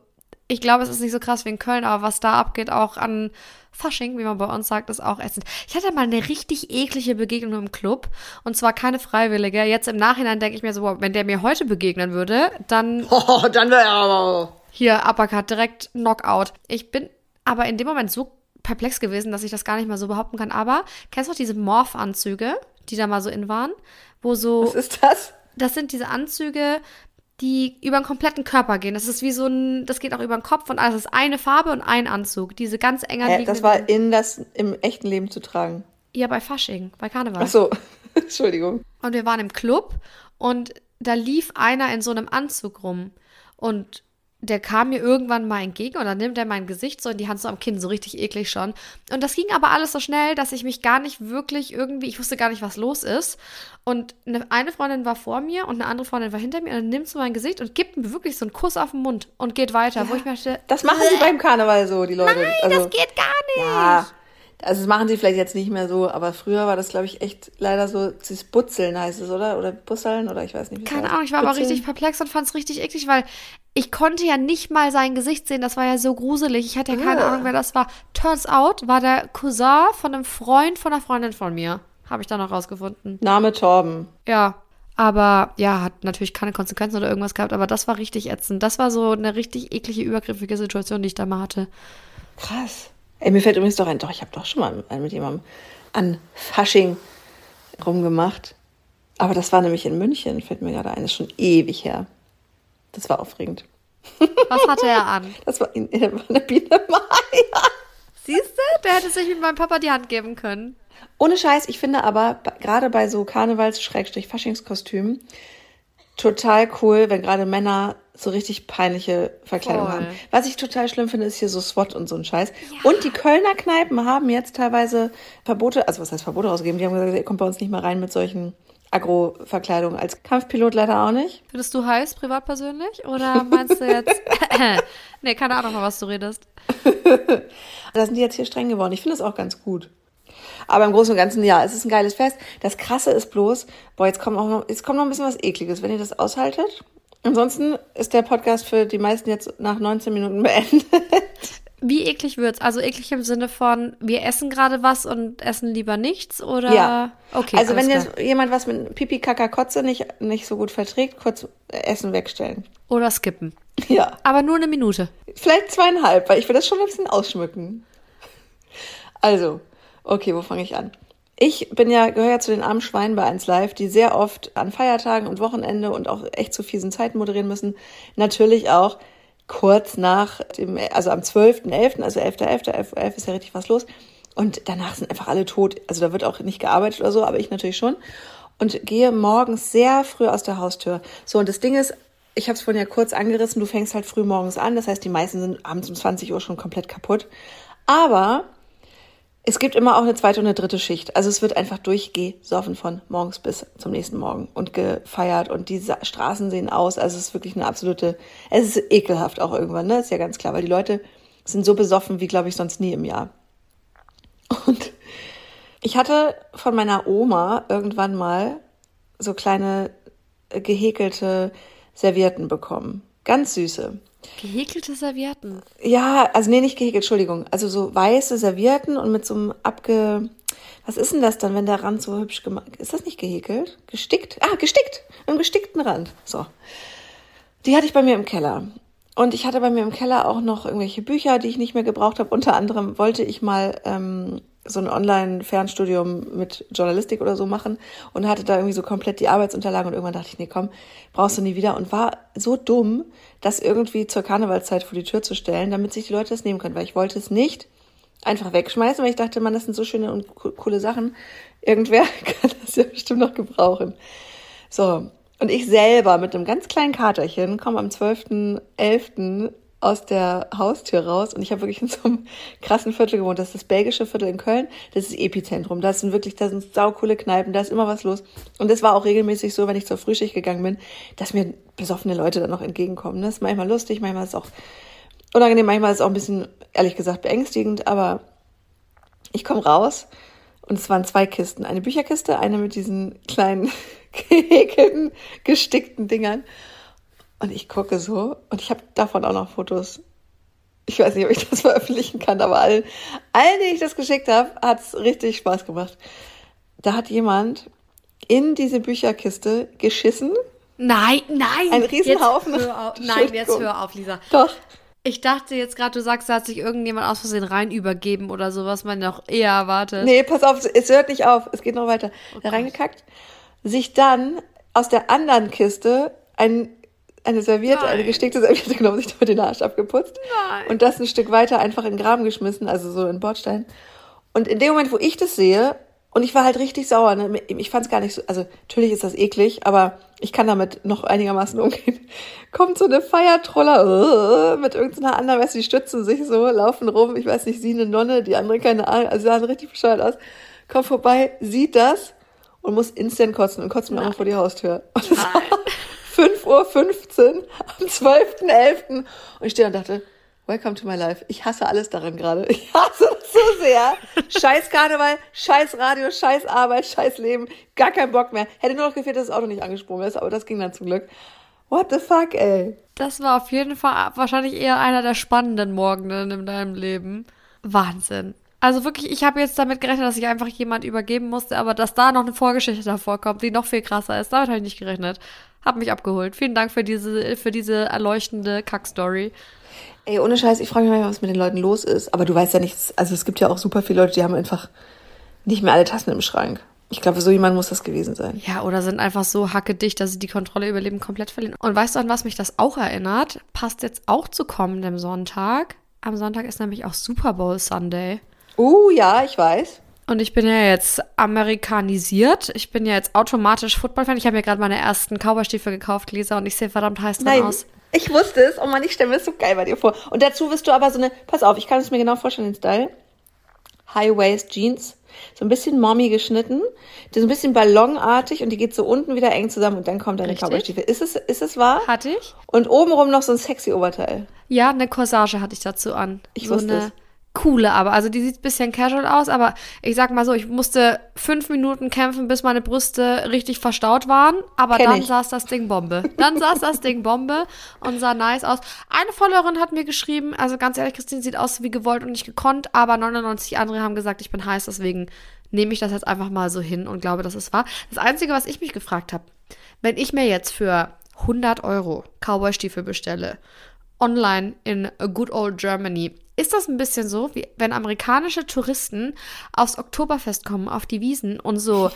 Speaker 2: ich glaube, es ist nicht so krass wie in Köln, aber was da abgeht, auch an Fasching, wie man bei uns sagt, ist auch ätzend. Ich hatte mal eine richtig eklige Begegnung im Club und zwar keine freiwillige. Jetzt im Nachhinein denke ich mir so, wow, wenn der mir heute begegnen würde, dann (laughs)
Speaker 1: Oh, dann wäre er aber.
Speaker 2: hier Uppercut, direkt Knockout. Ich bin aber in dem Moment so perplex gewesen, dass ich das gar nicht mal so behaupten kann. Aber kennst du auch diese Morph-Anzüge, die da mal so in waren? Wo so
Speaker 1: Was ist das?
Speaker 2: das sind diese Anzüge, die über den kompletten Körper gehen. Das ist wie so ein, das geht auch über den Kopf und alles. Das ist eine Farbe und ein Anzug. Diese ganz eng
Speaker 1: Hä,
Speaker 2: anliegenden.
Speaker 1: das war in das im echten Leben zu tragen.
Speaker 2: ja bei Fasching, bei Karneval.
Speaker 1: Ach so. (laughs) Entschuldigung.
Speaker 2: Und wir waren im Club und da lief einer in so einem Anzug rum und der kam mir irgendwann mal entgegen und dann nimmt er mein Gesicht so in die Hand so am Kinn, so richtig eklig schon. Und das ging aber alles so schnell, dass ich mich gar nicht wirklich irgendwie, ich wusste gar nicht, was los ist. Und eine, eine Freundin war vor mir und eine andere Freundin war hinter mir und dann nimmt so mein Gesicht und gibt mir wirklich so einen Kuss auf den Mund und geht weiter, wo ich mir dachte,
Speaker 1: Das machen sie beim Karneval so, die Leute.
Speaker 2: nein,
Speaker 1: also,
Speaker 2: das geht gar nicht.
Speaker 1: Ja. Also das machen sie vielleicht jetzt nicht mehr so, aber früher war das, glaube ich, echt leider so, dieses Butzeln heißt es, oder? Oder Busseln, oder ich weiß nicht.
Speaker 2: Keine. Ahnung, ich war aber
Speaker 1: Butzeln?
Speaker 2: richtig perplex und fand es richtig eklig, weil ich konnte ja nicht mal sein Gesicht sehen. Das war ja so gruselig. Ich hatte ja keine
Speaker 1: Ah.
Speaker 2: Ahnung, wer das war. Turns out war der Cousin von einem Freund von einer Freundin von mir. Habe ich dann noch rausgefunden.
Speaker 1: Name Torben.
Speaker 2: Ja. Aber ja, hat natürlich keine Konsequenzen oder irgendwas gehabt, aber das war richtig ätzend. Das war so eine richtig eklige, übergriffige Situation, die ich da mal hatte.
Speaker 1: Krass. Ey, mir fällt übrigens doch ein, doch, ich habe doch schon mal mit, jemandem an Fasching rumgemacht. Aber das war nämlich in München, fällt mir gerade ein, das ist schon ewig her. Das war aufregend.
Speaker 2: Was hatte er an? (laughs)
Speaker 1: Das war in, in der Biene Maya.
Speaker 2: Siehst du? Der hätte sich mit meinem Papa die Hand geben können.
Speaker 1: Ohne Scheiß, ich finde aber, gerade bei so Karnevals-Faschingskostümen, total cool, wenn gerade Männer so richtig peinliche Verkleidung
Speaker 2: Voll.
Speaker 1: haben. Was ich total schlimm finde, ist hier so SWAT und so ein Scheiß. Und die Kölner Kneipen haben jetzt teilweise Verbote, also was heißt Verbote ausgegeben? Die haben gesagt, ihr kommt bei uns nicht mehr rein mit solchen Agro-Verkleidungen. Als Kampfpilot leider auch nicht.
Speaker 2: Findest du heiß privat persönlich? Oder meinst du jetzt. (laughs) (laughs) nee, keine Ahnung, von was du redest. (laughs)
Speaker 1: Da sind die jetzt hier streng geworden. Ich finde es auch ganz gut. Aber im Großen und Ganzen, ja, es ist ein geiles Fest. Das Krasse ist bloß, boah, jetzt kommt, auch noch, jetzt kommt noch ein bisschen was Ekliges, wenn ihr das aushaltet. Ansonsten ist der Podcast für die meisten jetzt nach 19 Minuten beendet.
Speaker 2: Wie eklig wird's? Also eklig im Sinne von, wir essen gerade was und essen lieber nichts? Oder?
Speaker 1: Ja.
Speaker 2: Okay.
Speaker 1: also wenn jetzt jemand was mit Pipi, Kaka, Kotze nicht, nicht so gut verträgt, kurz Essen wegstellen.
Speaker 2: Oder skippen. (laughs)
Speaker 1: Ja.
Speaker 2: Aber nur eine Minute.
Speaker 1: Vielleicht zweieinhalb, weil ich will das schon ein bisschen ausschmücken. Also, okay, wo fange ich an? Ich bin ja, gehöre ja zu den armen Schweinen bei 1 Live, die sehr oft an Feiertagen und Wochenende und auch echt zu fiesen Zeiten moderieren müssen. Natürlich auch kurz nach dem, also am 12.11., also 11.11., 11.11 11 ist ja richtig was los. Und danach sind einfach alle tot. Also da wird auch nicht gearbeitet oder so, aber ich natürlich schon. Und gehe morgens sehr früh aus der Haustür. So, und das Ding ist, ich habe es vorhin ja kurz angerissen, du fängst halt früh morgens an. Das heißt, die meisten sind abends um 20 Uhr schon komplett kaputt. Aber es gibt immer auch eine zweite und eine dritte Schicht. Also es wird einfach durchgesoffen von morgens bis zum nächsten Morgen und gefeiert und die Straßen sehen aus. Also es ist wirklich eine absolute, es ist ekelhaft auch irgendwann, ne? Ist ja ganz klar, weil die Leute sind so besoffen wie, glaube ich, sonst nie im Jahr. Und ich hatte von meiner Oma irgendwann mal so kleine äh, gehäkelte Servietten bekommen. Ganz süße.
Speaker 2: Gehäkelte Servietten.
Speaker 1: Ja, also nee, nicht gehäkelt, Entschuldigung. Also so weiße Servietten und mit so einem abge... Was ist denn das dann, wenn der Rand so hübsch gemacht... Ist das nicht gehäkelt? Gestickt? Ah, gestickt. Einem gestickten Rand. So. Die hatte ich bei mir im Keller. Und ich hatte bei mir im Keller auch noch irgendwelche Bücher, die ich nicht mehr gebraucht habe. Unter anderem wollte ich mal ähm, so ein Online-Fernstudium mit Journalistik oder so machen und hatte da irgendwie so komplett die Arbeitsunterlagen und irgendwann dachte ich, nee, komm, brauchst du nie wieder und war so dumm, das irgendwie zur Karnevalszeit vor die Tür zu stellen, damit sich die Leute das nehmen können, weil ich wollte es nicht einfach wegschmeißen, weil ich dachte, man, das sind so schöne und co- coole Sachen. Irgendwer (laughs) kann das ja bestimmt noch gebrauchen. So, und ich selber mit einem ganz kleinen Katerchen komme am 12.11. aus der Haustür raus und ich habe wirklich in so einem krassen Viertel gewohnt. Das ist das belgische Viertel in Köln. Das ist Epizentrum. Da sind wirklich, da sind saukoole Kneipen, da ist immer was los. Und das war auch regelmäßig so, wenn ich zur Frühschicht gegangen bin, dass mir besoffene Leute dann noch entgegenkommen. Das ist manchmal lustig, manchmal ist es auch unangenehm, manchmal ist es auch ein bisschen, ehrlich gesagt, beängstigend, aber ich komme raus und es waren zwei Kisten. Eine Bücherkiste, eine mit diesen kleinen gehäkelten, (laughs) gestickten Dingern. Und ich gucke so und ich habe davon auch noch Fotos. Ich weiß nicht, ob ich das (laughs) veröffentlichen kann, aber allen, allen denen ich das geschickt habe, hat es richtig Spaß gemacht. Da hat jemand in diese Bücherkiste geschissen.
Speaker 2: Nein, nein.
Speaker 1: Ein Riesenhaufen.
Speaker 2: Jetzt hör auf. Nein, jetzt hör auf, Lisa.
Speaker 1: Doch.
Speaker 2: Ich dachte jetzt gerade, du sagst, da hat sich irgendjemand aus Versehen rein übergeben oder so, was man noch eher erwartet.
Speaker 1: Nee, pass auf, es hört nicht auf. Es geht noch weiter. da reingekackt. Sich dann aus der anderen Kiste ein, eine Serviette, eine
Speaker 2: Nein.
Speaker 1: gestickte Serviette (laughs) genommen, sich damit den Arsch abgeputzt.
Speaker 2: Nein.
Speaker 1: Und das ein Stück weiter einfach in den Graben geschmissen, also so in den Bordstein. Und in dem Moment, wo ich das sehe, und ich war halt richtig sauer, ne? ich fand es gar nicht so, also natürlich ist das eklig, aber ich kann damit noch einigermaßen umgehen. (laughs) Kommt so eine Feiertroller (laughs) mit irgendeiner anderen, weißt du, die stützen sich so, laufen rum, ich weiß nicht, sie eine Nonne, die andere keine Ahnung, also sahen richtig bescheuert aus. Kommt vorbei, sieht das und muss instant kotzen und kotzt mir auch vor die Haustür. Und das war 5.15 Uhr am 12.11. Und ich stehe und dachte, welcome to my life. Ich hasse alles daran gerade. Ich hasse es so sehr. Scheiß Karneval, scheiß Radio, scheiß Arbeit, scheiß Leben. Gar keinen Bock mehr. Hätte nur noch gefehlt, dass das Auto nicht angesprungen ist, aber das ging dann zum Glück. What the fuck, ey?
Speaker 2: Das war auf jeden Fall wahrscheinlich eher einer der spannenden Morgenen in deinem Leben. Wahnsinn. Also wirklich, ich habe jetzt damit gerechnet, dass ich einfach jemand übergeben musste, aber dass da noch eine Vorgeschichte davor kommt, die noch viel krasser ist, damit habe ich nicht gerechnet. Hab mich abgeholt. Vielen Dank für diese, für diese erleuchtende Kackstory.
Speaker 1: Ey, ohne Scheiß, ich frage mich manchmal, was mit den Leuten los ist. Aber du weißt ja nichts. Also es gibt ja auch super viele Leute, die haben einfach nicht mehr alle Tassen im Schrank. Ich glaube, so jemand muss das gewesen sein.
Speaker 2: Ja, oder sind einfach so hackedicht, dass sie die Kontrolle über Leben komplett verlieren. Und weißt du, an was mich das auch erinnert? Passt jetzt auch zu kommendem Sonntag. Am Sonntag ist nämlich auch Super Bowl Sunday.
Speaker 1: Uh, ja, ich weiß.
Speaker 2: Und ich bin ja jetzt amerikanisiert. Ich bin ja jetzt automatisch Football-Fan. Ich habe mir gerade meine ersten Cowboy-Stiefel gekauft, Lisa, und ich sehe verdammt heiß drin
Speaker 1: Nein,
Speaker 2: aus.
Speaker 1: ich wusste es. Oh Mann, ich stelle mir das so geil bei dir vor. Und dazu wirst du aber so eine, pass auf, ich kann es mir genau vorstellen, den Style. High-Waist-Jeans, so ein bisschen Mommy geschnitten, die so ein bisschen ballonartig und die geht so unten wieder eng zusammen und dann kommt deine. Cowboy-Stiefel. Ist es, ist es wahr?
Speaker 2: Hatte ich?
Speaker 1: Und obenrum noch so ein sexy Oberteil.
Speaker 2: Ja, eine Corsage hatte ich dazu an.
Speaker 1: Ich
Speaker 2: so
Speaker 1: wusste
Speaker 2: eine
Speaker 1: es.
Speaker 2: Coole, aber also die sieht ein bisschen casual aus, aber ich sag mal so, ich musste fünf Minuten kämpfen, bis meine Brüste richtig verstaut waren, aber
Speaker 1: Kenn
Speaker 2: dann
Speaker 1: ich.
Speaker 2: saß das Ding Bombe. Dann saß das Ding Bombe und sah nice aus. Eine Followerin hat mir geschrieben, also ganz ehrlich, Christine sieht aus wie gewollt und nicht gekonnt, aber 99 andere haben gesagt, ich bin heiß, deswegen nehme ich das jetzt einfach mal so hin und glaube, dass es war. Das Einzige, was ich mich gefragt habe, wenn ich mir jetzt für 100 Euro Cowboy-Stiefel bestelle, online in Good Old Germany, ist das ein bisschen so, wie wenn amerikanische Touristen aufs Oktoberfest kommen, auf die Wiesen und so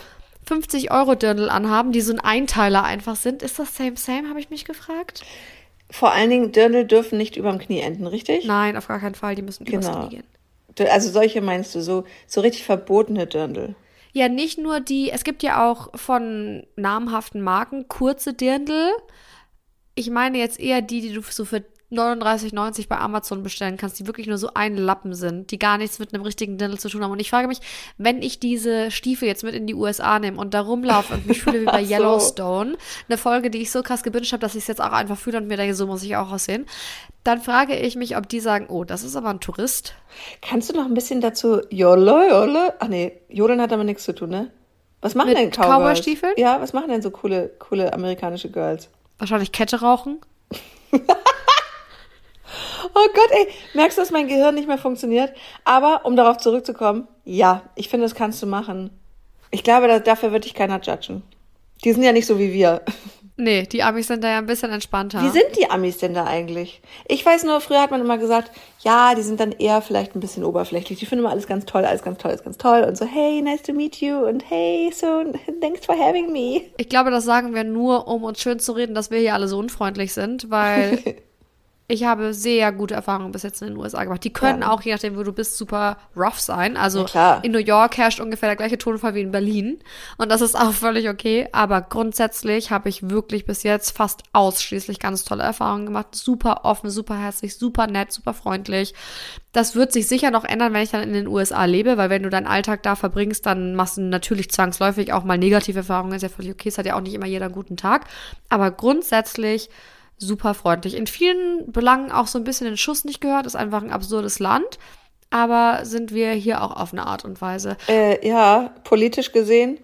Speaker 2: 50 Euro Dirndl anhaben, die so ein Einteiler einfach sind. Ist das same, same, habe ich mich gefragt?
Speaker 1: Vor allen Dingen, Dirndl dürfen nicht überm Knie enden, richtig?
Speaker 2: Nein, auf gar keinen Fall, die müssen übers
Speaker 1: Genau.
Speaker 2: Knie gehen.
Speaker 1: Also solche meinst du, so, so richtig verbotene Dirndl.
Speaker 2: Ja, nicht nur die, es gibt ja auch von namhaften Marken kurze Dirndl. Ich meine jetzt eher die, die du so für 39,90 bei Amazon bestellen kannst, die wirklich nur so ein Lappen sind, die gar nichts mit einem richtigen Dirndl zu tun haben. Und ich frage mich, wenn ich diese Stiefel jetzt mit in die USA nehme und da rumlaufe und mich fühle wie bei (laughs)
Speaker 1: so.
Speaker 2: Yellowstone, eine Folge, die ich so krass gewünscht habe, dass ich es jetzt auch einfach fühle und mir denke, so muss ich auch aussehen, dann frage ich mich, ob die sagen, oh, das ist aber ein Tourist.
Speaker 1: Kannst du noch ein bisschen dazu Jolle, Jolle? Ach nee, Jodeln hat damit nichts zu tun, ne? Was machen
Speaker 2: Mit
Speaker 1: denn Cowboys?
Speaker 2: Cowboy-Stiefeln?
Speaker 1: Ja, was machen denn so coole, coole amerikanische Girls?
Speaker 2: Wahrscheinlich Kette rauchen. (laughs)
Speaker 1: Oh Gott, ey, merkst du, dass mein Gehirn nicht mehr funktioniert? Aber um darauf zurückzukommen, ja, ich finde, das kannst du machen. Ich glaube, da, dafür wird dich keiner judgen. Die sind ja nicht so wie wir. (laughs)
Speaker 2: Nee, die Amis sind da ja ein bisschen entspannter.
Speaker 1: Wie sind die Amis denn da eigentlich? Ich weiß nur, früher hat man immer gesagt, ja, die sind dann eher vielleicht ein bisschen oberflächlich. Die finden immer alles ganz toll, alles ganz toll, alles ganz toll. Und so, hey, nice to meet you. Und hey, so, (laughs) thanks for having me.
Speaker 2: Ich glaube, das sagen wir nur, um uns schön zu reden, dass wir hier alle so unfreundlich sind, weil (laughs) ich habe sehr gute Erfahrungen bis jetzt in den USA gemacht. Die können
Speaker 1: Ja.
Speaker 2: auch, je nachdem, wo du bist, super rough sein. Also
Speaker 1: Ja,
Speaker 2: in New York herrscht ungefähr der gleiche Tonfall wie in Berlin. Und das ist auch völlig okay. Aber grundsätzlich habe ich wirklich bis jetzt fast ausschließlich ganz tolle Erfahrungen gemacht. Super offen, super herzlich, super nett, super freundlich. Das wird sich sicher noch ändern, wenn ich dann in den USA lebe, weil wenn du deinen Alltag da verbringst, dann machst du natürlich zwangsläufig auch mal negative Erfahrungen. Ist ja völlig okay. Es hat ja auch nicht immer jeder einen guten Tag. Aber grundsätzlich super freundlich. In vielen Belangen auch so ein bisschen den Schuss nicht gehört. Ist einfach ein absurdes Land. Aber sind wir hier auch auf eine Art und Weise.
Speaker 1: Äh, ja, politisch gesehen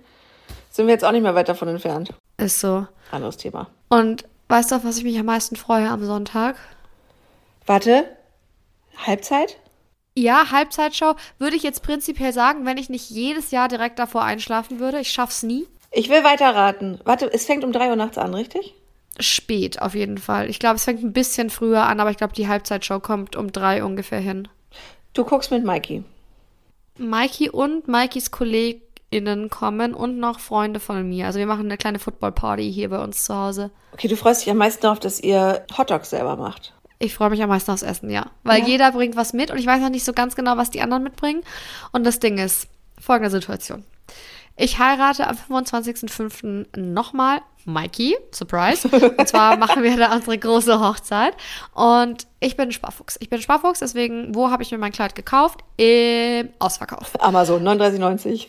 Speaker 1: sind wir jetzt auch nicht mehr weit davon entfernt.
Speaker 2: Ist so.
Speaker 1: Anderes Thema.
Speaker 2: Und weißt du, auf was ich mich am meisten freue am Sonntag?
Speaker 1: Warte, Halbzeit?
Speaker 2: Ja, Halbzeitshow würde ich jetzt prinzipiell sagen, wenn ich nicht jedes Jahr direkt davor einschlafen würde. Ich schaff's nie.
Speaker 1: Ich will weiter raten. Warte, es fängt um drei Uhr nachts an, richtig?
Speaker 2: Spät auf jeden Fall. Ich glaube, es fängt ein bisschen früher an, aber ich glaube, die Halbzeitshow kommt um drei ungefähr hin.
Speaker 1: Du guckst mit Mikey.
Speaker 2: Mikey und Mikeys KollegInnen kommen und noch Freunde von mir. Also wir machen eine kleine Football-Party hier bei uns zu Hause.
Speaker 1: Okay, du freust dich am meisten darauf, dass ihr Hotdogs selber macht.
Speaker 2: Ich freue mich am meisten aufs Essen, ja. Weil
Speaker 1: Ja.
Speaker 2: jeder bringt was mit und ich weiß noch nicht so ganz genau, was die anderen mitbringen. Und das Ding ist, folgende Situation. Ich heirate am 25.05. nochmal Mikey, Surprise. Und zwar (laughs) machen wir da unsere große Hochzeit. Und ich bin ein Sparfuchs. Ich bin ein Sparfuchs, deswegen, wo habe ich mir mein Kleid gekauft? Im Ausverkauf.
Speaker 1: Amazon, 39,90.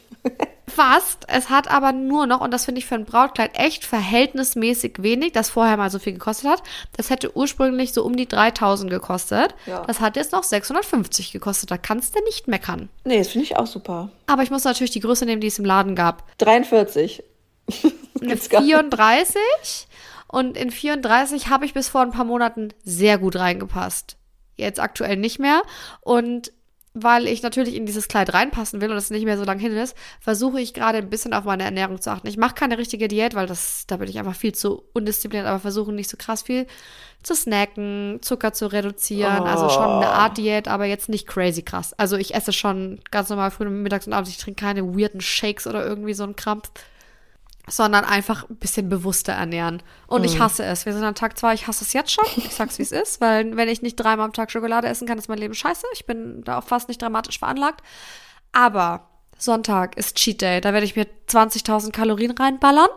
Speaker 2: Fast. Es hat aber nur noch, und das finde ich für ein Brautkleid echt verhältnismäßig wenig, das vorher mal so viel gekostet hat. Das hätte ursprünglich so um die 3000 gekostet.
Speaker 1: Ja.
Speaker 2: Das hat jetzt noch 650 gekostet. Da kannst du nicht meckern.
Speaker 1: Nee, das finde ich auch super.
Speaker 2: Aber ich muss natürlich die Größe nehmen, die es im Laden gab.
Speaker 1: 43.
Speaker 2: Eine (laughs)
Speaker 1: Gibt's gar nicht.
Speaker 2: 34. Und in 34 habe ich bis vor ein paar Monaten sehr gut reingepasst. Jetzt aktuell nicht mehr. Und weil ich natürlich in dieses Kleid reinpassen will und es nicht mehr so lang hin ist, versuche ich gerade ein bisschen auf meine Ernährung zu achten. Ich mache keine richtige Diät, weil das, da bin ich einfach viel zu undiszipliniert, aber versuche nicht so krass viel zu snacken, Zucker zu reduzieren. Also schon eine Art Diät, aber jetzt nicht crazy krass. Also ich esse schon ganz normal früh, mittags und abends. Ich trinke keine weirden Shakes oder irgendwie so einen Krampf sondern einfach ein bisschen bewusster ernähren. Und
Speaker 1: Mhm.
Speaker 2: ich hasse es. Wir sind an Tag zwei, ich hasse es jetzt schon. Ich sag's, wie es ist, weil wenn ich nicht dreimal am Tag Schokolade essen kann, ist mein Leben scheiße. Ich bin da auch fast nicht dramatisch veranlagt. Aber Sonntag ist Cheat Day. Da werde ich mir 20.000 Kalorien reinballern.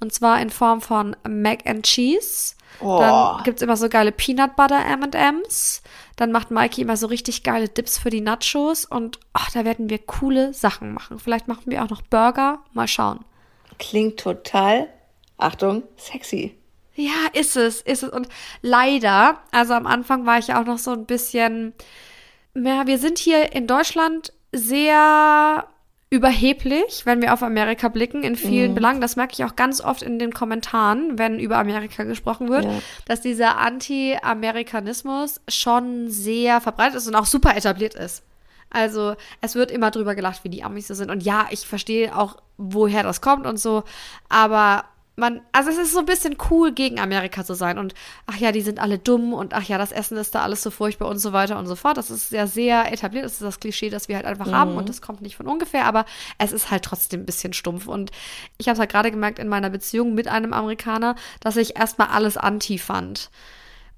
Speaker 2: Und zwar in Form von Mac and Cheese.
Speaker 1: Oh.
Speaker 2: Dann gibt's immer so geile Peanut Butter M&M's. Dann macht Mikey immer so richtig geile Dips für die Nachos. Und ach, da werden wir coole Sachen machen. Vielleicht machen wir auch noch Burger. Mal schauen.
Speaker 1: Klingt total, Achtung, sexy.
Speaker 2: Ja, ist es, ist es. Und leider, also am Anfang war ich ja auch noch so ein bisschen, ja, wir sind hier in Deutschland sehr überheblich, wenn wir auf Amerika blicken, in vielen
Speaker 1: Mhm.
Speaker 2: Belangen. Das merke ich auch ganz oft in den Kommentaren, wenn über Amerika gesprochen wird,
Speaker 1: Ja.
Speaker 2: dass dieser Anti-Amerikanismus schon sehr verbreitet ist und auch super etabliert ist. Also es wird immer drüber gelacht, wie die Amis so sind. Und ja, ich verstehe auch, woher das kommt und so. Aber man, also es ist so ein bisschen cool, gegen Amerika zu sein. Und ach ja, die sind alle dumm und ach ja, das Essen ist da alles so furchtbar und so weiter und so fort. Das ist ja sehr etabliert. Das ist das Klischee, das wir halt einfach haben und das kommt nicht von ungefähr. Aber es ist halt trotzdem ein bisschen stumpf. Und ich habe halt gerade gemerkt in meiner Beziehung mit einem Amerikaner, dass ich erstmal alles anti fand.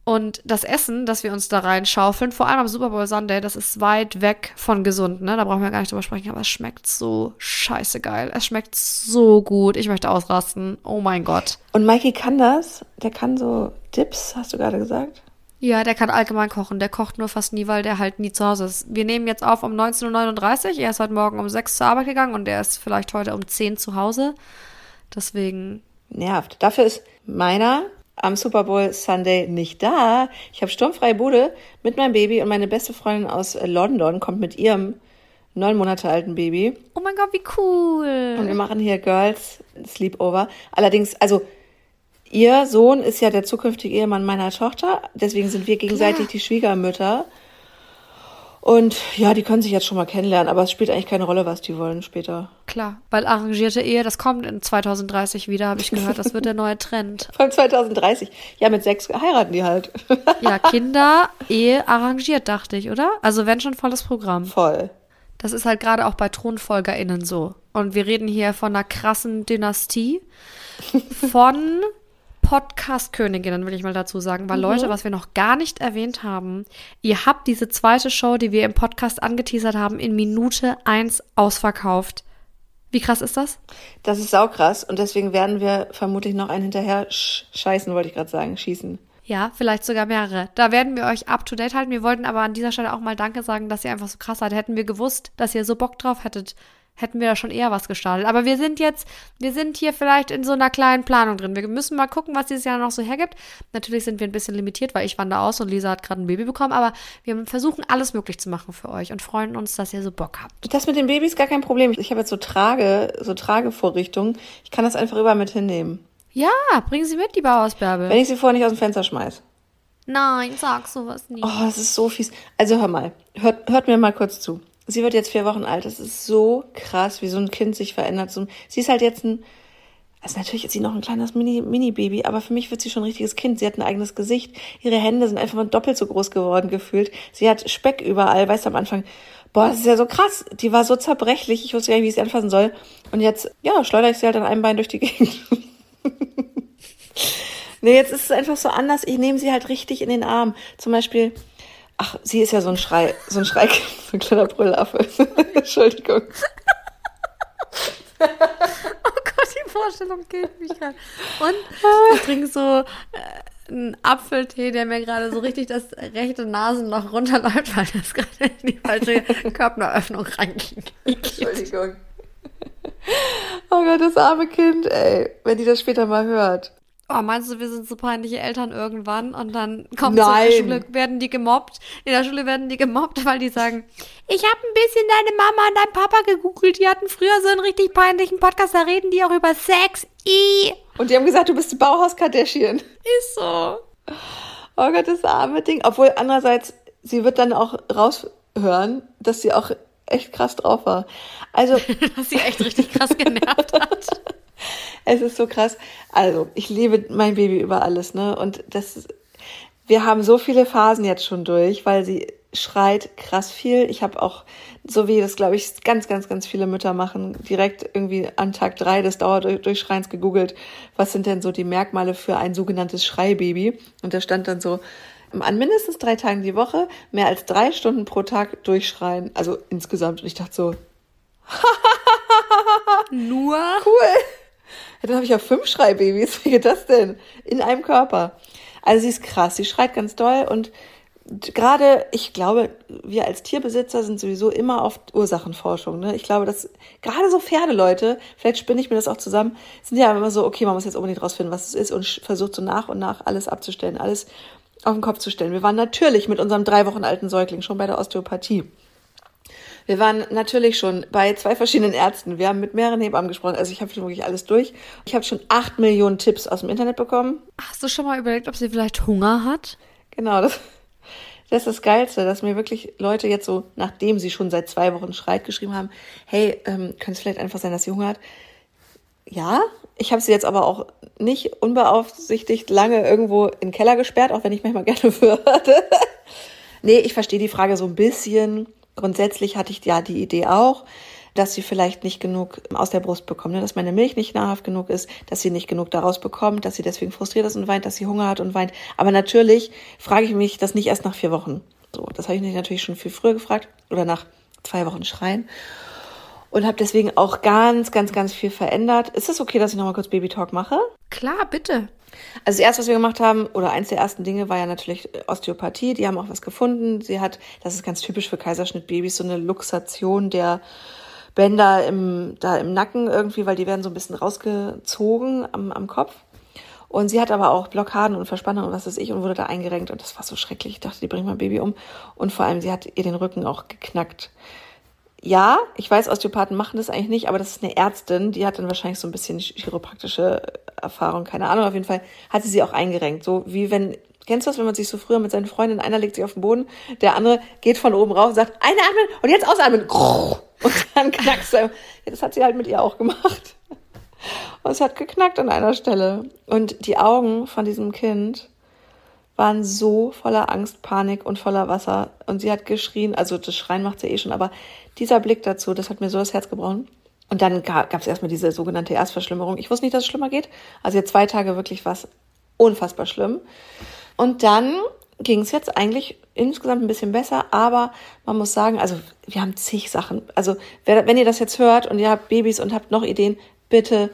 Speaker 2: Und das Essen, das wir uns da reinschaufeln, vor allem am Super Bowl Sunday, das ist weit weg von gesund, ne? Da brauchen wir gar nicht drüber sprechen, aber es schmeckt so scheiße geil. Es schmeckt so gut. Ich möchte ausrasten. Oh mein Gott.
Speaker 1: Und Mikey kann das? Der kann so Dips, hast du gerade gesagt?
Speaker 2: Ja, der kann allgemein kochen. Der kocht nur fast nie, weil der halt nie zu Hause ist. Wir nehmen jetzt auf um 19.39 Uhr. Er ist heute Morgen um 6 zur Arbeit gegangen und der ist vielleicht heute um 10 zu Hause. Deswegen,
Speaker 1: Nervt. Dafür ist meiner am Super Bowl Sunday nicht da. Ich habe sturmfreie Bude mit meinem Baby und meine beste Freundin aus London kommt mit ihrem neun Monate alten Baby.
Speaker 2: oh mein Gott, wie cool.
Speaker 1: Und wir machen hier Girls Sleepover. Allerdings, also ihr Sohn ist ja der zukünftige Ehemann meiner Tochter. Deswegen sind wir gegenseitig
Speaker 2: Klar.
Speaker 1: die Schwiegermütter. Und ja, die können sich jetzt schon mal kennenlernen, aber es spielt eigentlich keine Rolle, was die wollen später.
Speaker 2: Klar, weil arrangierte Ehe, das kommt in 2030 wieder, habe ich gehört. Das wird der neue Trend. (laughs)
Speaker 1: Allem 2030. Ja, mit sechs heiraten die halt. (laughs)
Speaker 2: Ja, Kinder, Ehe arrangiert, dachte ich, oder? Also wenn schon volles Programm.
Speaker 1: Voll.
Speaker 2: Das ist halt gerade auch bei ThronfolgerInnen so. Und wir reden hier von einer krassen Dynastie (laughs) von Podcast-Königinnen, will ich mal dazu sagen. Weil Leute, was wir noch gar nicht erwähnt haben, ihr habt diese zweite Show, die wir im Podcast angeteasert haben, in Minute eins ausverkauft. Wie krass ist das?
Speaker 1: Das ist saukrass und deswegen werden wir vermutlich noch einen hinterher sch scheißen, wollte ich gerade sagen, schießen.
Speaker 2: Ja, vielleicht sogar mehrere. Da werden wir euch up to date halten. Wir wollten aber an dieser Stelle auch mal Danke sagen, dass ihr einfach so krass seid. Hätten wir gewusst, dass ihr so Bock drauf hättet, hätten wir da schon eher was gestartet. Aber wir sind jetzt, wir sind hier vielleicht in so einer kleinen Planung drin. Wir müssen mal gucken, was dieses Jahr noch so hergibt. Natürlich sind wir ein bisschen limitiert, weil ich wandere aus und Lisa hat gerade ein Baby bekommen. Aber wir versuchen alles möglich zu machen für euch und freuen uns, dass ihr so Bock habt.
Speaker 1: Das mit dem Baby ist gar kein Problem. Ich habe jetzt so Trage, so Tragevorrichtungen. Ich kann das einfach überall mit hinnehmen.
Speaker 2: Ja, bringen Sie mit, die Bauhausbärbel.
Speaker 1: Wenn ich sie vorher nicht aus dem Fenster schmeiß.
Speaker 2: Nein, sag sowas nicht.
Speaker 1: Oh, das ist so fies. Also hör mal, hört, hört mir mal kurz zu. Sie wird jetzt vier Wochen alt. Das ist so krass, wie so ein Kind sich verändert. Sie ist halt jetzt ein, also natürlich ist sie noch ein kleines Mini, Mini-Baby, aber für mich wird sie schon ein richtiges Kind. Sie hat ein eigenes Gesicht. Ihre Hände sind einfach mal doppelt so groß geworden gefühlt. Sie hat Speck überall, weißt du, am Anfang. Boah, das ist ja so krass. Die war so zerbrechlich. Ich wusste gar nicht, wie ich sie anfassen soll. Und jetzt, ja, schleudere ich sie halt an einem Bein durch die Gegend. (laughs) Nee, jetzt ist es einfach so anders. Ich nehme sie halt richtig in den Arm. Zum Beispiel, ach, sie ist ja so ein Schrei, so ein Schrei, (laughs) so ein kleiner Brüllaffe. (laughs) Entschuldigung.
Speaker 2: Oh Gott, die Vorstellung killt mich gerade. Und ich trinke so äh, einen Apfeltee, der mir gerade so richtig das rechte Nasenloch runterläuft, weil das gerade in die falsche Körperöffnung reinging.
Speaker 1: Entschuldigung. Oh Gott, das arme Kind, ey. Wenn die das später mal hört.
Speaker 2: Oh, meinst du, wir sind so peinliche Eltern irgendwann und dann kommen
Speaker 1: Nein.
Speaker 2: sie in der Schule, werden die gemobbt? In der Schule werden die gemobbt, weil die sagen, ich habe ein bisschen deine Mama und deinen Papa gegoogelt, die hatten früher so einen richtig peinlichen Podcast, da reden die auch über Sex. I.
Speaker 1: Und die haben gesagt, du bist Bauhaus Kardashian.
Speaker 2: Ist so.
Speaker 1: Oh Gott, das arme Ding. Obwohl andererseits, sie wird dann auch raushören, dass sie auch echt krass drauf war. Also, (laughs)
Speaker 2: Dass sie echt richtig krass genervt hat. (laughs)
Speaker 1: Es ist so krass. Also, ich liebe mein Baby über alles, ne? Und das, wir haben so viele Phasen jetzt schon durch, weil sie schreit krass viel. Ich habe auch, so wie das, glaube ich, ganz, ganz, ganz viele Mütter machen, direkt irgendwie an Tag drei des Dauerdurchschreins gegoogelt, was sind denn so die Merkmale für ein sogenanntes Schreibaby? Und da stand dann so, an mindestens drei Tagen die Woche mehr als drei Stunden pro Tag durchschreien, also insgesamt. Und ich dachte so, (laughs)
Speaker 2: Nur?
Speaker 1: Cool. Dann habe ich ja fünf Schreibabys. (laughs) Wie geht das denn? In einem Körper. Also sie ist krass. Sie schreit ganz doll und gerade, ich glaube, wir als Tierbesitzer sind sowieso immer auf Ursachenforschung. Ne? Ich glaube, dass gerade so Pferdeleute, vielleicht spinne ich mir das auch zusammen, sind ja immer so, okay, man muss jetzt unbedingt rausfinden, was es ist und versucht so nach und nach alles abzustellen, alles auf den Kopf zu stellen. Wir waren natürlich mit unserem drei Wochen alten Säugling schon bei der Osteopathie. Wir waren natürlich schon bei zwei verschiedenen Ärzten. Wir haben mit mehreren Hebammen gesprochen. Also ich habe schon wirklich alles durch. Ich habe schon acht Millionen Tipps aus dem Internet bekommen.
Speaker 2: Hast du schon mal überlegt, ob sie vielleicht Hunger hat?
Speaker 1: Genau, das, das ist das Geilste, dass mir wirklich Leute jetzt so, nachdem sie schon seit zwei Wochen schreit, geschrieben haben, hey, ähm, könnte es vielleicht einfach sein, dass sie Hunger hat? Ja, ich habe sie jetzt aber auch nicht unbeaufsichtigt lange irgendwo in den Keller gesperrt, auch wenn ich manchmal (laughs) gerne würde. nee, ich verstehe die Frage so ein bisschen. Grundsätzlich hatte ich ja die Idee auch, dass sie vielleicht nicht genug aus der Brust bekommt, ne? dass meine Milch nicht nahrhaft genug ist, dass sie nicht genug daraus bekommt, dass sie deswegen frustriert ist und weint, dass sie Hunger hat und weint. Aber natürlich frage ich mich das nicht erst nach vier Wochen. So, das habe ich mich natürlich schon viel früher gefragt oder nach zwei Wochen Schreien und habe deswegen auch ganz, ganz, ganz viel verändert. Ist es okay, dass ich nochmal kurz Baby Talk mache?
Speaker 2: Klar, bitte.
Speaker 1: Also das erste, was wir gemacht haben, oder eins der ersten Dinge war ja natürlich Osteopathie. Die haben auch was gefunden. Sie hat, das ist ganz typisch für Kaiserschnittbabys, so eine Luxation der Bänder im, da im Nacken irgendwie, weil die werden so ein bisschen rausgezogen am, am Kopf. Und sie hat aber auch Blockaden und Verspannungen und was weiß ich und wurde da eingerenkt und das war so schrecklich. Ich dachte, die bringt mein Baby um. Und vor allem, sie hat ihr den Rücken auch geknackt. Ja, ich weiß, Osteopathen machen das eigentlich nicht, aber das ist eine Ärztin, die hat dann wahrscheinlich so ein bisschen chiropraktische Erfahrung, keine Ahnung. Auf jeden Fall hat sie sie auch eingerenkt. So wie wenn, kennst du das, wenn man sich so früher mit seinen Freunden, einer legt sich auf den Boden, der andere geht von oben rauf und sagt, einatmen und jetzt ausatmen. (laughs) Und dann knackst du. Ja, das hat sie halt mit ihr auch gemacht. (laughs) Und es hat geknackt an einer Stelle. Und die Augen von diesem Kind waren so voller Angst, Panik und voller Wasser. Und sie hat geschrien, also das Schreien macht sie eh schon, aber dieser Blick dazu, das hat mir so das Herz gebrochen. Und dann gab es erstmal diese sogenannte Erstverschlimmerung. Ich wusste nicht, dass es schlimmer geht. Also jetzt zwei Tage wirklich was unfassbar schlimm. Und dann ging es jetzt eigentlich insgesamt ein bisschen besser, aber man muss sagen, also wir haben zig Sachen. Also wenn ihr das jetzt hört und ihr habt Babys und habt noch Ideen, bitte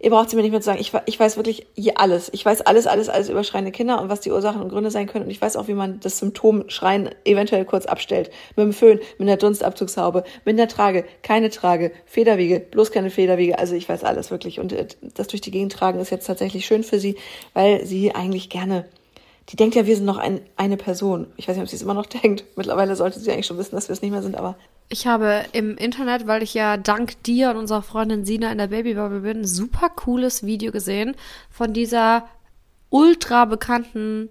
Speaker 1: Ihr braucht sie mir nicht mehr zu sagen. Ich, ich weiß wirklich alles. Ich weiß alles, alles, alles über schreiende Kinder und was die Ursachen und Gründe sein können. Und ich weiß auch, wie man das Symptom Schreien eventuell kurz abstellt. Mit dem Föhn, mit einer Dunstabzugshaube, mit einer Trage, keine Trage, Federwiege, bloß keine Federwiege. Also ich weiß alles wirklich. Und äh, das durch die Gegend tragen ist jetzt tatsächlich schön für sie, weil sie eigentlich gerne die denkt ja, wir sind noch ein, eine Person. Ich weiß nicht, ob sie es immer noch (laughs) denkt. Mittlerweile sollte sie eigentlich schon wissen, dass wir es nicht mehr sind, aber
Speaker 2: ich habe im Internet, weil ich ja dank dir und unserer Freundin Sina in der Babybubble bin, ein super cooles Video gesehen von dieser ultra bekannten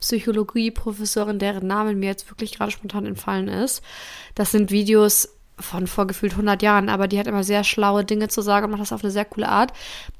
Speaker 2: Psychologie-Professorin, deren Name mir jetzt wirklich gerade spontan entfallen ist. Das sind Videos von vorgefühlt 100 Jahren, aber die hat immer sehr schlaue Dinge zu sagen und macht das auf eine sehr coole Art.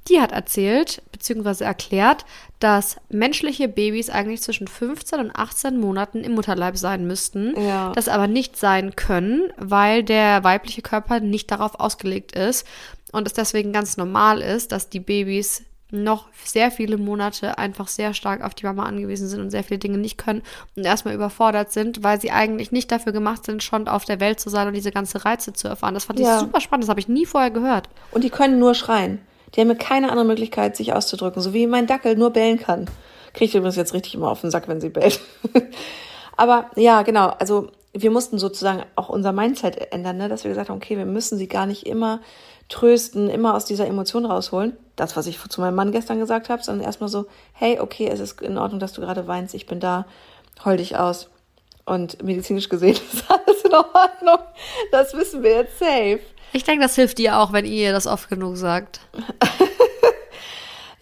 Speaker 2: Die hat erzählt bzw. erklärt, dass menschliche Babys eigentlich zwischen 15 und 18 Monaten im Mutterleib sein müssten,
Speaker 1: Ja.
Speaker 2: das aber nicht sein können, weil der weibliche Körper nicht darauf ausgelegt ist und es deswegen ganz normal ist, dass die Babys noch sehr viele Monate einfach sehr stark auf die Mama angewiesen sind und sehr viele Dinge nicht können und erstmal überfordert sind, weil sie eigentlich nicht dafür gemacht sind, schon auf der Welt zu sein und diese ganze Reize zu erfahren. Das fand
Speaker 1: Ja.
Speaker 2: ich super spannend, das habe ich nie vorher gehört.
Speaker 1: Und die können nur schreien. Die haben keine andere Möglichkeit, sich auszudrücken. So wie mein Dackel nur bellen kann. Kriegt übrigens jetzt richtig immer auf den Sack, wenn sie bellt. (laughs) Aber ja, genau. Also wir mussten sozusagen auch unser Mindset ändern, ne? dass wir gesagt haben, okay, wir müssen sie gar nicht immer trösten, immer aus dieser Emotion rausholen. Das, was ich zu meinem Mann gestern gesagt habe, sondern erstmal so, hey, okay, es ist in Ordnung, dass du gerade weinst, ich bin da, heul dich aus. Und medizinisch gesehen (laughs) ist alles in Ordnung. Das wissen wir jetzt safe.
Speaker 2: Ich denke, das hilft dir auch, wenn ihr das oft genug sagt. (laughs)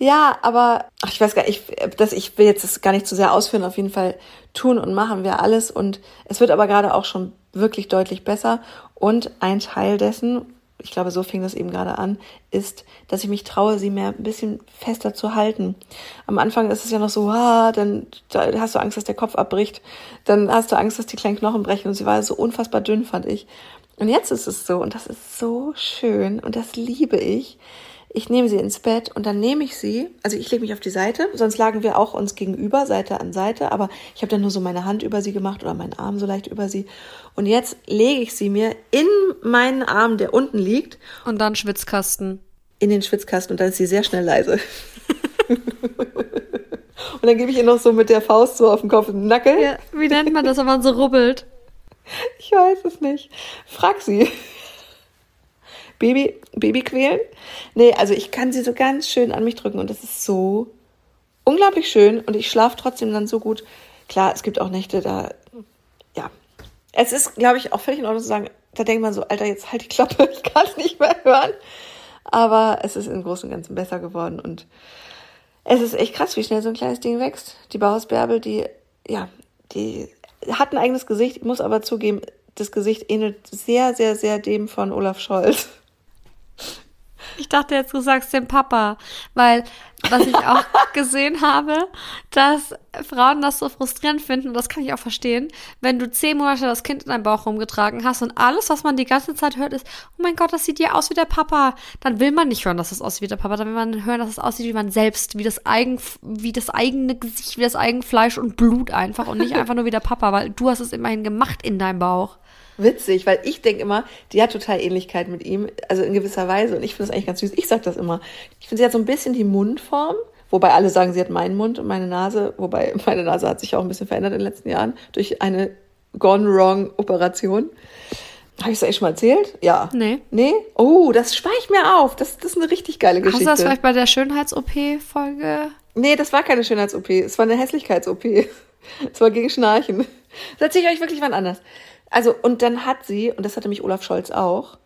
Speaker 1: Ja, aber ach, ich weiß gar nicht, ich, das, ich will jetzt das gar nicht zu sehr ausführen. Auf jeden Fall tun und machen wir alles. Und es wird aber gerade auch schon wirklich deutlich besser. Und ein Teil dessen, ich glaube, so fing das eben gerade an, ist, dass ich mich traue, sie mehr ein bisschen fester zu halten. Am Anfang ist es ja noch so, ah, dann da hast du Angst, dass der Kopf abbricht. Dann hast du Angst, dass die kleinen Knochen brechen. Und sie war so unfassbar dünn, fand ich. Und jetzt ist es so, und das ist so schön, und das liebe ich, Ich nehme sie ins Bett und dann nehme ich sie, also ich lege mich auf die Seite, sonst lagen wir auch uns gegenüber, Seite an Seite, aber ich habe dann nur so meine Hand über sie gemacht oder meinen Arm so leicht über sie. Und jetzt lege ich sie mir in meinen Arm, der unten liegt.
Speaker 2: Und dann Schwitzkasten.
Speaker 1: In den Schwitzkasten und dann ist sie sehr schnell leise. (laughs) und dann gebe ich ihr noch so mit der Faust so auf den Kopf den Nackel.
Speaker 2: Ja, wie nennt man das, wenn man so rubbelt?
Speaker 1: Ich weiß es nicht. Frag sie. Baby, Baby quälen? Nee, also ich kann sie so ganz schön an mich drücken und das ist so unglaublich schön und ich schlafe trotzdem dann so gut. Klar, es gibt auch Nächte, da, ja. Es ist, glaube ich, auch völlig in Ordnung zu sagen, da denkt man so, Alter, jetzt halt die Klappe, (laughs) ich kann es nicht mehr hören. Aber es ist im Großen und Ganzen besser geworden und es ist echt krass, wie schnell so ein kleines Ding wächst. Die Bauhausbärbel, die, ja, die hat ein eigenes Gesicht, ich muss aber zugeben, das Gesicht ähnelt sehr, sehr, sehr dem von Olaf Scholz.
Speaker 2: Ich dachte jetzt, du sagst dem Papa, weil was ich auch (laughs) gesehen habe, dass Frauen das so frustrierend finden, und das kann ich auch verstehen, wenn du zehn Monate das Kind in deinem Bauch rumgetragen hast und alles, was man die ganze Zeit hört, ist, oh mein Gott, das sieht dir aus wie der Papa, dann will man nicht hören, dass es aussieht wie der Papa, dann will man hören, dass es aussieht wie man selbst, wie das eigen, wie das eigene Gesicht, wie das eigene Fleisch und Blut einfach und nicht (laughs) einfach nur wie der Papa, weil du hast es immerhin gemacht in deinem Bauch
Speaker 1: witzig, weil ich denke immer, die hat total Ähnlichkeit mit ihm, also in gewisser Weise. Und ich finde das eigentlich ganz süß. Ich sage das immer. Ich finde, sie hat so ein bisschen die Mundform, wobei alle sagen, sie hat meinen Mund und meine Nase, wobei (laughs) meine Nase hat sich auch ein bisschen verändert in den letzten Jahren durch eine Gone Wrong Operation. Habe ich es eigentlich schon mal erzählt? Ja.
Speaker 2: Nee.
Speaker 1: Nee? Oh, das spare ich mir auf. Das, das ist eine richtig geile Geschichte.
Speaker 2: Hast du das vielleicht bei der Schönheits-OP-Folge?
Speaker 1: Nee, das war keine Schönheits-OP. Es war eine Hässlichkeits-OP. (laughs) Es war gegen Schnarchen. Das erzähle ich euch wirklich wann anders. Also, und dann hat sie, und das hatte mich Olaf Scholz auch,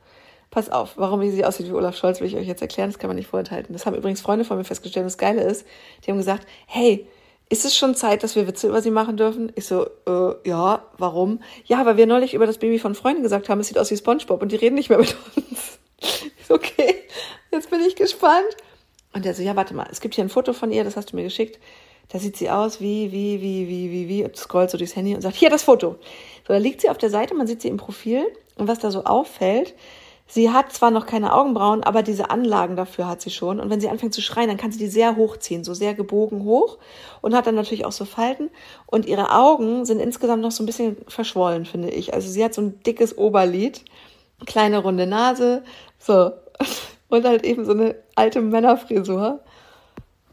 Speaker 1: pass auf, warum sie aussieht wie Olaf Scholz, will ich euch jetzt erklären, das kann man nicht vorenthalten. Das haben übrigens Freunde von mir festgestellt. Und das Geile ist, die haben gesagt, hey, ist es schon Zeit, dass wir Witze über sie machen dürfen? Ich so, äh, ja, warum? Ja, weil wir neulich über das Baby von Freunden gesagt haben, es sieht aus wie Spongebob und die reden nicht mehr mit uns. (laughs) Okay, jetzt bin ich gespannt. Und der so, ja, warte mal, es gibt hier ein Foto von ihr, das hast du mir geschickt. Da sieht sie aus wie, wie, wie, wie, wie, wie, und scrollt so durchs Handy und sagt, hier das Foto. So, da liegt sie auf der Seite, man sieht sie im Profil und was da so auffällt, sie hat zwar noch keine Augenbrauen, aber diese Anlagen dafür hat sie schon. Und wenn sie anfängt zu schreien, dann kann sie die sehr hochziehen, so sehr gebogen hoch und hat dann natürlich auch so Falten. Und ihre Augen sind insgesamt noch so ein bisschen verschwollen, finde ich. Also sie hat so ein dickes Oberlid, kleine runde Nase, so. (laughs) Und halt eben so eine alte Männerfrisur.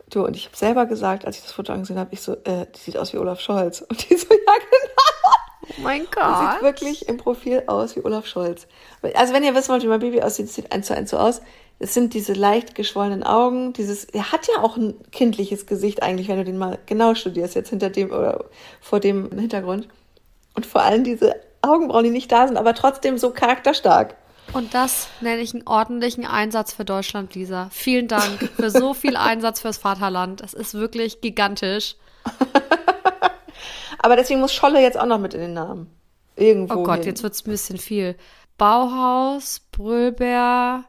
Speaker 1: Du, und ich habe selber gesagt, als ich das Foto angesehen habe, ich so, äh, die sieht aus wie Olaf Scholz. (laughs) Und die so, ja, genau.
Speaker 2: Oh mein Gott.
Speaker 1: sieht wirklich im Profil aus wie Olaf Scholz. Also wenn ihr wissen wollt, wie mein Baby aussieht, sieht eins zu eins so aus. Es sind diese leicht geschwollenen Augen, dieses, er hat ja auch ein kindliches Gesicht eigentlich, wenn du den mal genau studierst, jetzt hinter dem oder vor dem Hintergrund. Und vor allem diese Augenbrauen, die nicht da sind, aber trotzdem so charakterstark.
Speaker 2: Und das nenne ich einen ordentlichen Einsatz für Deutschland, Lisa. Vielen Dank für so viel (laughs) Einsatz fürs Vaterland. Das ist wirklich gigantisch. (laughs)
Speaker 1: Aber deswegen muss Scholle jetzt auch noch mit in den Namen. Irgendwo.
Speaker 2: Oh Gott,
Speaker 1: hin.
Speaker 2: jetzt wird es ein bisschen viel. Bauhaus, Brüllbär,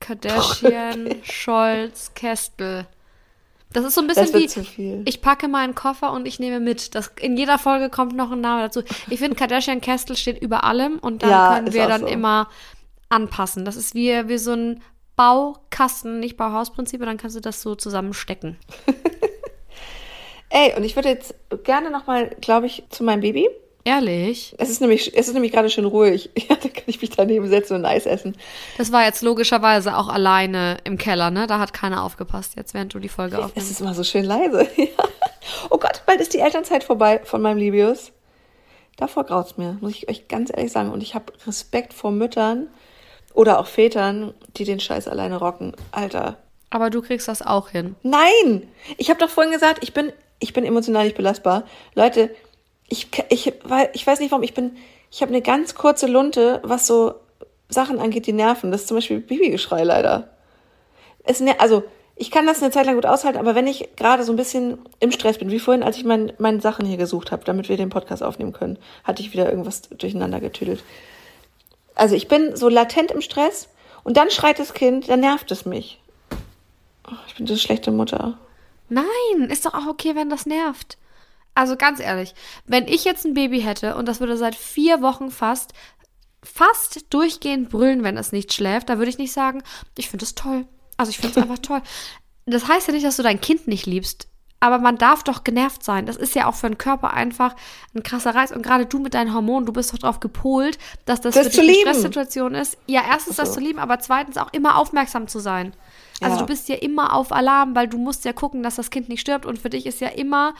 Speaker 2: Kardashian, (laughs) Scholz, Kestel. Das ist so ein bisschen wie,
Speaker 1: zu viel.
Speaker 2: ich packe meinen Koffer und ich nehme mit. Das, in jeder Folge kommt noch ein Name dazu. Ich finde, Kardashian Kestel steht über allem und dann (laughs)
Speaker 1: Ja,
Speaker 2: können wir dann
Speaker 1: so.
Speaker 2: immer anpassen. Das ist wie, wie so ein Baukasten, nicht Bauhausprinzip, und dann kannst du das so zusammenstecken. (laughs)
Speaker 1: Ey, und ich würde jetzt gerne nochmal, glaube ich, zu meinem Baby.
Speaker 2: Ehrlich?
Speaker 1: Es ist nämlich, es ist nämlich gerade schön ruhig. (laughs) Ja, da kann ich mich daneben setzen und Eis essen.
Speaker 2: Das war jetzt logischerweise auch alleine im Keller, ne? Da hat keiner aufgepasst, jetzt während du die Folge
Speaker 1: Es
Speaker 2: aufnimmst.
Speaker 1: ist immer so schön leise. (laughs) Ja. Oh Gott, bald ist die Elternzeit vorbei von meinem Libius. Davor graut's mir, muss ich euch ganz ehrlich sagen. Und ich habe Respekt vor Müttern oder auch Vätern, die den Scheiß alleine rocken. Alter.
Speaker 2: Aber du kriegst das auch hin.
Speaker 1: Nein! Ich habe doch vorhin gesagt, ich bin, ich bin emotional nicht belastbar. Leute, ich, ich, ich weiß nicht warum, ich bin, ich habe eine ganz kurze Lunte, was so Sachen angeht, die nerven. Das ist zum Beispiel Babygeschrei leider. Es, also, ich kann das eine Zeit lang gut aushalten, aber wenn ich gerade so ein bisschen im Stress bin, wie vorhin, als ich mein, meine Sachen hier gesucht habe, damit wir den Podcast aufnehmen können, hatte ich wieder irgendwas durcheinander getüdelt. Also ich bin so latent im Stress und dann schreit das Kind, dann nervt es mich. Ich bin so schlechte Mutter.
Speaker 2: Nein, ist doch auch okay, wenn das nervt. Also ganz ehrlich, wenn ich jetzt ein Baby hätte und das würde seit vier Wochen fast, fast durchgehend brüllen, wenn es nicht schläft, da würde ich nicht sagen, ich finde es toll. Also ich finde es einfach (laughs) toll. Das heißt ja nicht, dass du dein Kind nicht liebst. Aber man darf doch genervt sein. Das ist ja auch für den Körper einfach ein krasser Reiz. Und gerade du mit deinen Hormonen, du bist doch darauf gepolt, dass das,
Speaker 1: Das
Speaker 2: für dich eine. Stresssituation ist. Ja, erstens das
Speaker 1: so.
Speaker 2: zu lieben, aber zweitens auch immer aufmerksam zu sein. Also
Speaker 1: Ja.
Speaker 2: du bist ja immer auf Alarm, weil du musst ja gucken, dass das Kind nicht stirbt. Und für dich ist ja immer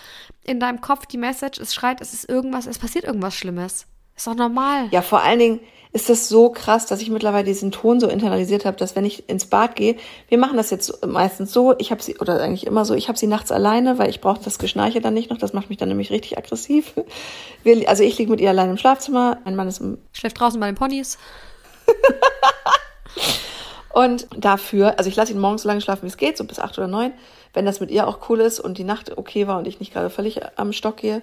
Speaker 2: in deinem Kopf die Message, es schreit, es ist irgendwas, es passiert irgendwas Schlimmes. Ist doch normal.
Speaker 1: Ja, vor allen Dingen ist das so krass, dass ich mittlerweile diesen Ton so internalisiert habe, dass wenn ich ins Bad gehe, wir machen das jetzt meistens so, ich habe sie, oder eigentlich immer so, ich habe sie nachts alleine, weil ich brauche das Geschnarche dann nicht noch, das macht mich dann nämlich richtig aggressiv. Wir, also ich liege mit ihr allein im Schlafzimmer, mein Mann ist im
Speaker 2: Schläft draußen bei den Ponys. (laughs)
Speaker 1: Und dafür, also ich lasse ihn morgens so lange schlafen, wie es geht, so bis acht oder neun, wenn das mit ihr auch cool ist und die Nacht okay war und ich nicht gerade völlig am Stock gehe.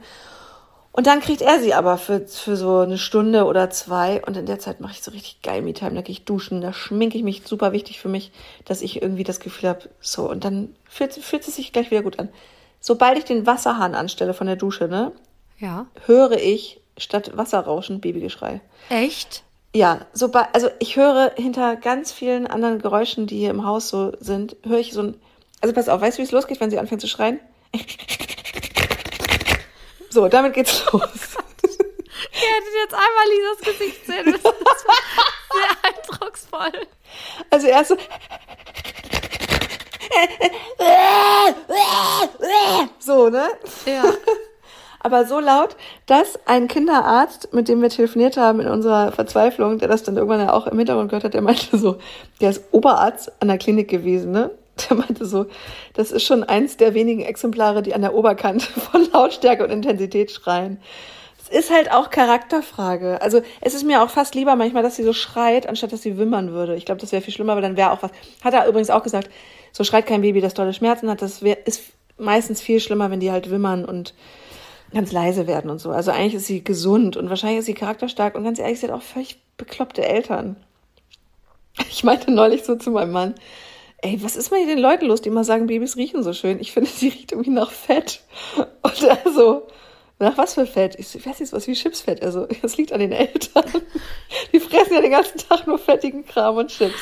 Speaker 1: Und dann kriegt er sie aber für, für so eine Stunde oder zwei und in der Zeit mache ich so richtig geil Me-Time, da gehe ich duschen, da schminke ich mich, super wichtig für mich, dass ich irgendwie das Gefühl habe, so und dann fühlt, fühlt es sich gleich wieder gut an. Sobald ich den Wasserhahn anstelle von der Dusche, ne,
Speaker 2: Ja.
Speaker 1: höre ich statt Wasserrauschen Babygeschrei.
Speaker 2: Echt?
Speaker 1: Ja, sobald, also ich höre hinter ganz vielen anderen Geräuschen, die hier im Haus so sind, höre ich so ein, also pass auf, weißt du, wie es losgeht, wenn sie anfängt zu schreien? (laughs) So, damit geht's los. (laughs)
Speaker 2: Ihr hättet jetzt einmal Lisas Gesicht sehen müssen. Das war sehr eindrucksvoll.
Speaker 1: Also erst so, (laughs) so, ne?
Speaker 2: Ja.
Speaker 1: Aber so laut, dass ein Kinderarzt, mit dem wir telefoniert haben in unserer Verzweiflung, der das dann irgendwann ja auch im Hintergrund gehört hat, der meinte so, der ist Oberarzt an der Klinik gewesen, ne? Der meinte so, das ist schon eins der wenigen Exemplare, die an der Oberkante (laughs) von Lautstärke und Intensität schreien. Es ist halt auch Charakterfrage. Also es ist mir auch fast lieber manchmal, dass sie so schreit, anstatt dass sie wimmern würde. Ich glaube, das wäre viel schlimmer, aber dann wäre auch was. Hat er übrigens auch gesagt, so schreit kein Baby, das tolle Schmerzen hat. Das wär, ist meistens viel schlimmer, wenn die halt wimmern und ganz leise werden und so. Also eigentlich ist sie gesund und wahrscheinlich ist sie charakterstark und ganz ehrlich, sie hat auch völlig bekloppte Eltern. (laughs) Ich meinte neulich so zu meinem Mann, ey, was ist mal hier den Leuten los, die immer sagen, Babys riechen so schön? Ich finde, (laughs) sie riecht irgendwie nach Fett. Und so, nach was für Fett? Ich weiß nicht, was wie Chipsfett. Also, (laughs) das liegt an den Eltern. Die fressen ja den ganzen Tag nur fettigen Kram und Chips.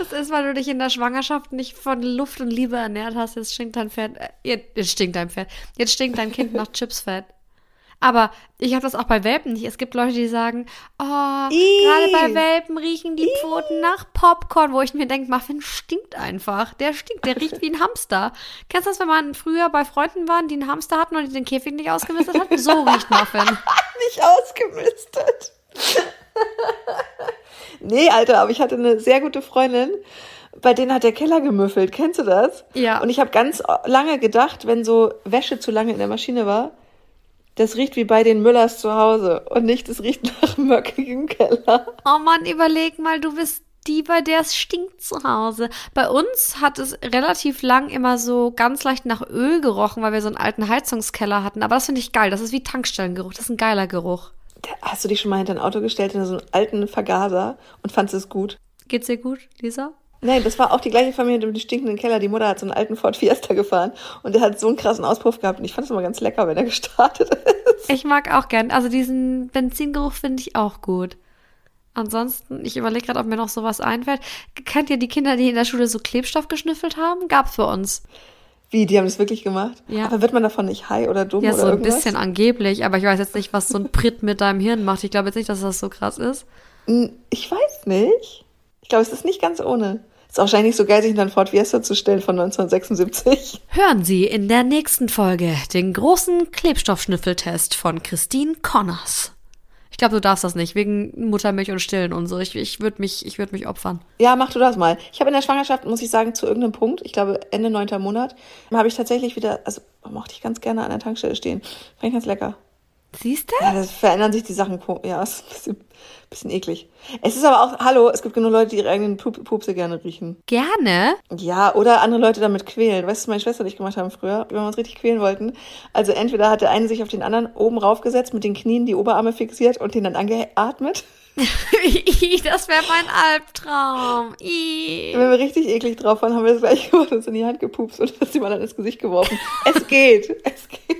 Speaker 2: Das ist, weil du dich in der Schwangerschaft nicht von Luft und Liebe ernährt hast. Jetzt stinkt dein Fett. Äh, jetzt, stinkt dein Fett. Jetzt stinkt dein Kind nach (laughs) Chipsfett. Aber ich habe das auch bei Welpen nicht. Es gibt Leute, die sagen, oh, gerade bei Welpen riechen die Pfoten nach Popcorn, wo ich mir denke, Muffin stinkt einfach. Der stinkt, der riecht wie ein Hamster. Kennst du das, wenn man früher bei Freunden waren, die einen Hamster hatten und die den Käfig nicht ausgemistet hat? So riecht Muffin. (laughs)
Speaker 1: Nicht ausgemistet. Nee, Alter, aber ich hatte eine sehr gute Freundin, bei denen hat der Keller gemüffelt. Kennst du das?
Speaker 2: Ja.
Speaker 1: Und ich habe ganz lange gedacht, wenn so Wäsche zu lange in der Maschine war, das riecht wie bei den Müllers zu Hause und nicht, es riecht nach möckigem Keller.
Speaker 2: Oh Mann, überleg mal, du bist die, bei der es stinkt zu Hause. Bei uns hat es relativ lang immer so ganz leicht nach Öl gerochen, weil wir so einen alten Heizungskeller hatten. Aber das finde ich geil. Das ist wie Tankstellengeruch. Das ist ein geiler Geruch.
Speaker 1: Hast du dich schon mal hinter ein Auto gestellt in so einen alten Vergaser und fandest es gut?
Speaker 2: Geht's dir gut, Lisa?
Speaker 1: Nein, das war auch die gleiche Familie mit dem stinkenden Keller. Die Mutter hat so einen alten Ford Fiesta gefahren und der hat so einen krassen Auspuff gehabt und ich fand es immer ganz lecker, wenn er (laughs) gestartet ist.
Speaker 2: Ich mag auch gern. Also diesen Benzingeruch finde ich auch gut. Ansonsten, ich überlege gerade, ob mir noch sowas einfällt. Kennt ihr die Kinder, die in der Schule so Klebstoff geschnüffelt haben? Gab's für uns.
Speaker 1: Wie, die haben das wirklich gemacht?
Speaker 2: Ja.
Speaker 1: Aber wird man davon nicht high oder dumm
Speaker 2: Ja,
Speaker 1: oder
Speaker 2: so ein
Speaker 1: irgendwas?
Speaker 2: bisschen angeblich, aber ich weiß jetzt nicht, was so ein Pritt mit deinem Hirn macht. Ich glaube jetzt nicht, dass das so krass ist.
Speaker 1: Ich weiß nicht. Ich glaube, es ist nicht ganz ohne. Ist auch wahrscheinlich nicht so geil, sich in einen Ford Fiesta zu stellen von 1976.
Speaker 2: Hören Sie in der nächsten Folge den großen Klebstoffschnüffeltest von Christine Connors. Ich glaube, du darfst das nicht, wegen Muttermilch und Stillen und so. Ich, ich würde mich, ich würd mich opfern.
Speaker 1: Ja, mach du das mal. Ich habe in der Schwangerschaft, muss ich sagen, zu irgendeinem Punkt, ich glaube Ende neunter Monat, habe ich tatsächlich wieder, also mochte ich ganz gerne an der Tankstelle stehen. Fand ich ganz lecker.
Speaker 2: Siehst du?
Speaker 1: Ja, das verändern sich die Sachen. Ja, (laughs) ist ein bisschen, bisschen eklig. Es ist aber auch, hallo, es gibt genug Leute, die ihre eigenen Pup Pupse gerne riechen.
Speaker 2: Gerne.
Speaker 1: Ja, oder andere Leute damit quälen. Weißt du, was meine Schwester und ich gemacht haben früher, wenn wir uns richtig quälen wollten? Also entweder hat der eine sich auf den anderen oben raufgesetzt, mit den Knien die Oberarme fixiert und den dann angeatmet. (laughs)
Speaker 2: das wäre mein Albtraum. Ih.
Speaker 1: Wenn wir richtig eklig drauf waren, haben wir das gleich gemacht und uns in die Hand gepupst und (laughs) das jemand dann ins Gesicht geworfen. es geht. Es geht.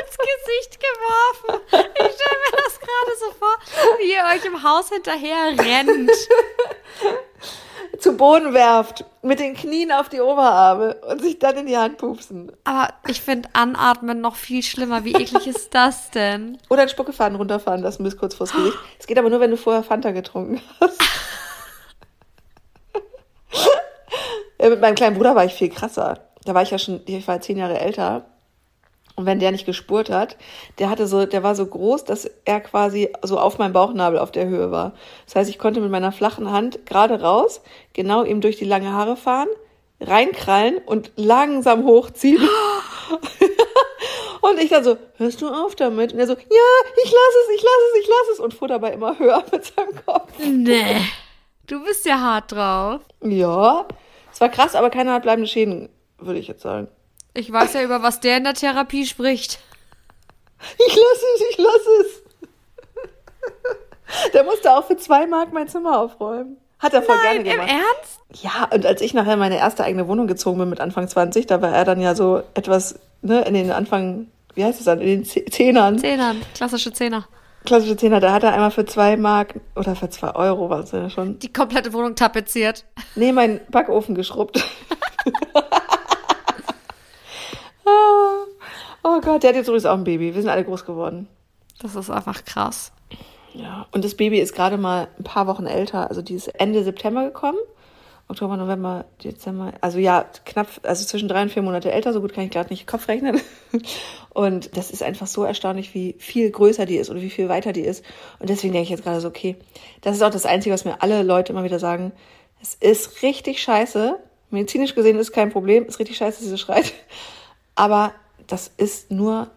Speaker 2: Ins Gesicht geworfen. Ich stelle mir das gerade so vor, wie ihr euch im Haus hinterher rennt. (laughs)
Speaker 1: zu Boden werft, mit den Knien auf die Oberarme und sich dann in die Hand pupsen.
Speaker 2: Aber ich finde Anatmen noch viel schlimmer. Wie eklig ist das denn?
Speaker 1: Oder ein Spuckefaden runterfahren lassen bis kurz vors Gesicht. (gasps) Es geht aber nur, wenn du vorher Fanta getrunken hast. (laughs) ja, mit meinem kleinen Bruder war ich viel krasser. Da war ich ja schon, ich war zehn Jahre älter. Und wenn der nicht gespurt hat, der hatte so, der war so groß, dass er quasi so auf meinem Bauchnabel auf der Höhe war. Das heißt, ich konnte mit meiner flachen Hand gerade raus, genau ihm durch die lange Haare fahren, reinkrallen und langsam hochziehen. (laughs) und ich dann so, hörst du auf damit? Und er so, ja, ich lass es, ich lass es, ich lass es. Und fuhr dabei immer höher (laughs) mit seinem Kopf.
Speaker 2: Nee. Du bist ja hart drauf.
Speaker 1: Ja, es war krass, aber keine hat bleibende Schäden, würde ich jetzt sagen.
Speaker 2: Ich weiß ja, über was der in der Therapie spricht.
Speaker 1: Ich lasse es, ich lasse es. Der musste auch für zwei Mark mein Zimmer aufräumen. Hat er voll
Speaker 2: Nein,
Speaker 1: gerne
Speaker 2: im
Speaker 1: gemacht.
Speaker 2: Ernst?
Speaker 1: Ja, und als ich nachher in meine erste eigene Wohnung gezogen bin mit Anfang 20, da war er dann ja so etwas, ne, in den Anfang, wie heißt es dann, in den Ze- Zehnern,
Speaker 2: Zehnern, klassische Zehner.
Speaker 1: klassische Zehner, da hat er einmal für zwei Mark oder für zwei Euro, war es ja schon,
Speaker 2: Die komplette Wohnung tapeziert.
Speaker 1: nee, meinen Backofen geschrubbt. (laughs) (laughs) Oh Gott, der hat jetzt übrigens auch ein Baby. Wir sind alle groß geworden.
Speaker 2: Das ist einfach krass.
Speaker 1: Ja, und das Baby ist gerade mal ein paar Wochen älter. Also die ist Ende September gekommen. Oktober, November, Dezember. Also ja, knapp, also zwischen drei und vier Monate älter. So gut kann ich gerade nicht Kopf rechnen. (laughs) Und das ist einfach so erstaunlich, wie viel größer die ist oder wie viel weiter die ist. Und deswegen denke ich jetzt gerade so, okay, das ist auch das Einzige, was mir alle Leute immer wieder sagen. Es ist richtig scheiße. Medizinisch gesehen ist kein Problem. Ist richtig scheiße, dass sie so schreit. Aber das ist nur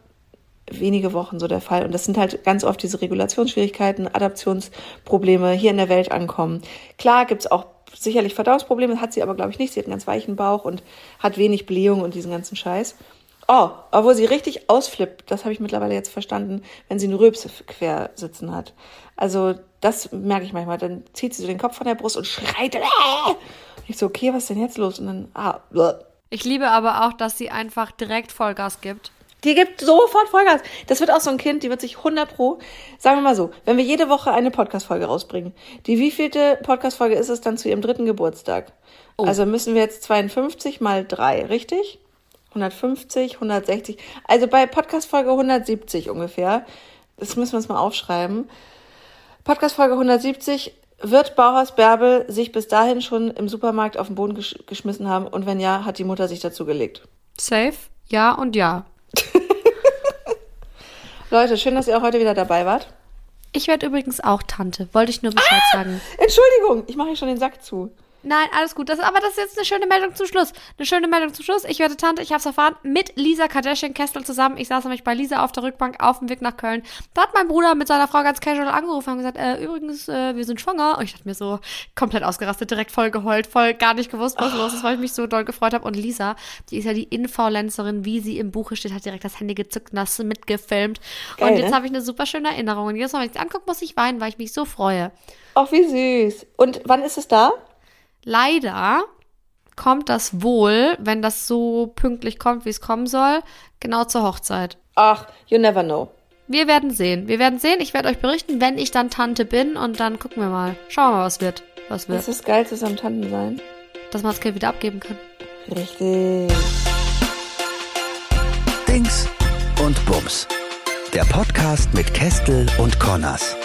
Speaker 1: wenige Wochen so der Fall. Und das sind halt ganz oft diese Regulationsschwierigkeiten, Adaptionsprobleme, hier in der Welt ankommen. Klar gibt's auch sicherlich Verdauungsprobleme, hat sie aber, glaube ich, nicht. Sie hat einen ganz weichen Bauch und hat wenig Blähung und diesen ganzen Scheiß. Oh, obwohl sie richtig ausflippt, das habe ich mittlerweile jetzt verstanden, wenn sie eine Rülpse quer sitzen hat. Also das merke ich manchmal. Dann zieht sie so den Kopf von der Brust und schreit. Äh! Ich so, okay, was ist denn jetzt los? Und dann, ah, bleh.
Speaker 2: Ich liebe aber auch, dass sie einfach direkt Vollgas gibt.
Speaker 1: Die gibt sofort Vollgas. Das wird auch so ein Kind, die wird sich 100 pro, sagen wir mal so, wenn wir jede Woche eine Podcast-Folge rausbringen, die wievielte Podcast-Folge ist es dann zu ihrem dritten Geburtstag? Also müssen wir jetzt 52 mal 3, richtig? 150, 160. Also bei Podcast-Folge 170 ungefähr, das müssen wir uns mal aufschreiben. Podcast-Folge 170 wird Bauhaus Bärbel sich bis dahin schon im Supermarkt auf den Boden gesch geschmissen haben und wenn ja, hat die Mutter sich dazu gelegt.
Speaker 2: Safe? Ja und ja. (laughs)
Speaker 1: Leute, schön, dass ihr auch heute wieder dabei wart.
Speaker 2: Ich werde übrigens auch Tante. Wollte ich nur Bescheid sagen.
Speaker 1: Entschuldigung, ich mache hier schon den Sack zu.
Speaker 2: Nein, alles gut. Das, aber das ist jetzt eine schöne Meldung zum Schluss. Eine schöne Meldung zum Schluss. Ich werde Tante, ich habe es erfahren, mit Lisa Kardashian-Kessel zusammen. Ich saß nämlich bei Lisa auf der Rückbank auf dem Weg nach Köln. Da hat mein Bruder mit seiner Frau ganz casual angerufen und gesagt, äh, übrigens, äh, wir sind schwanger. Und ich dachte mir so, komplett ausgerastet, direkt voll geheult, voll gar nicht gewusst, was los ist, weil ich mich so doll gefreut habe. Und Lisa, die ist ja die Influencerin, wie sie im Buche steht, hat direkt das Handy gezückt und das mitgefilmt.
Speaker 1: Geil,
Speaker 2: und jetzt
Speaker 1: ne?
Speaker 2: habe ich eine super schöne Erinnerung. Und jedes Mal, wenn ich es angucke, muss ich weinen, weil ich mich so freue.
Speaker 1: Ach, wie süß. Und wann ist es da?
Speaker 2: Leider kommt das wohl, wenn das so pünktlich kommt, wie es kommen soll, genau zur Hochzeit.
Speaker 1: Ach, you never know.
Speaker 2: Wir werden sehen. Wir werden sehen. Ich werde euch berichten, wenn ich dann Tante bin und dann gucken wir mal. Schauen wir mal, was wird. Was wird.
Speaker 1: Das ist geil, zusammen Tanten sein.
Speaker 2: Dass man das Geld wieder abgeben kann.
Speaker 1: Richtig.
Speaker 3: Dings und Bums. Der Podcast mit Kestel und Connors.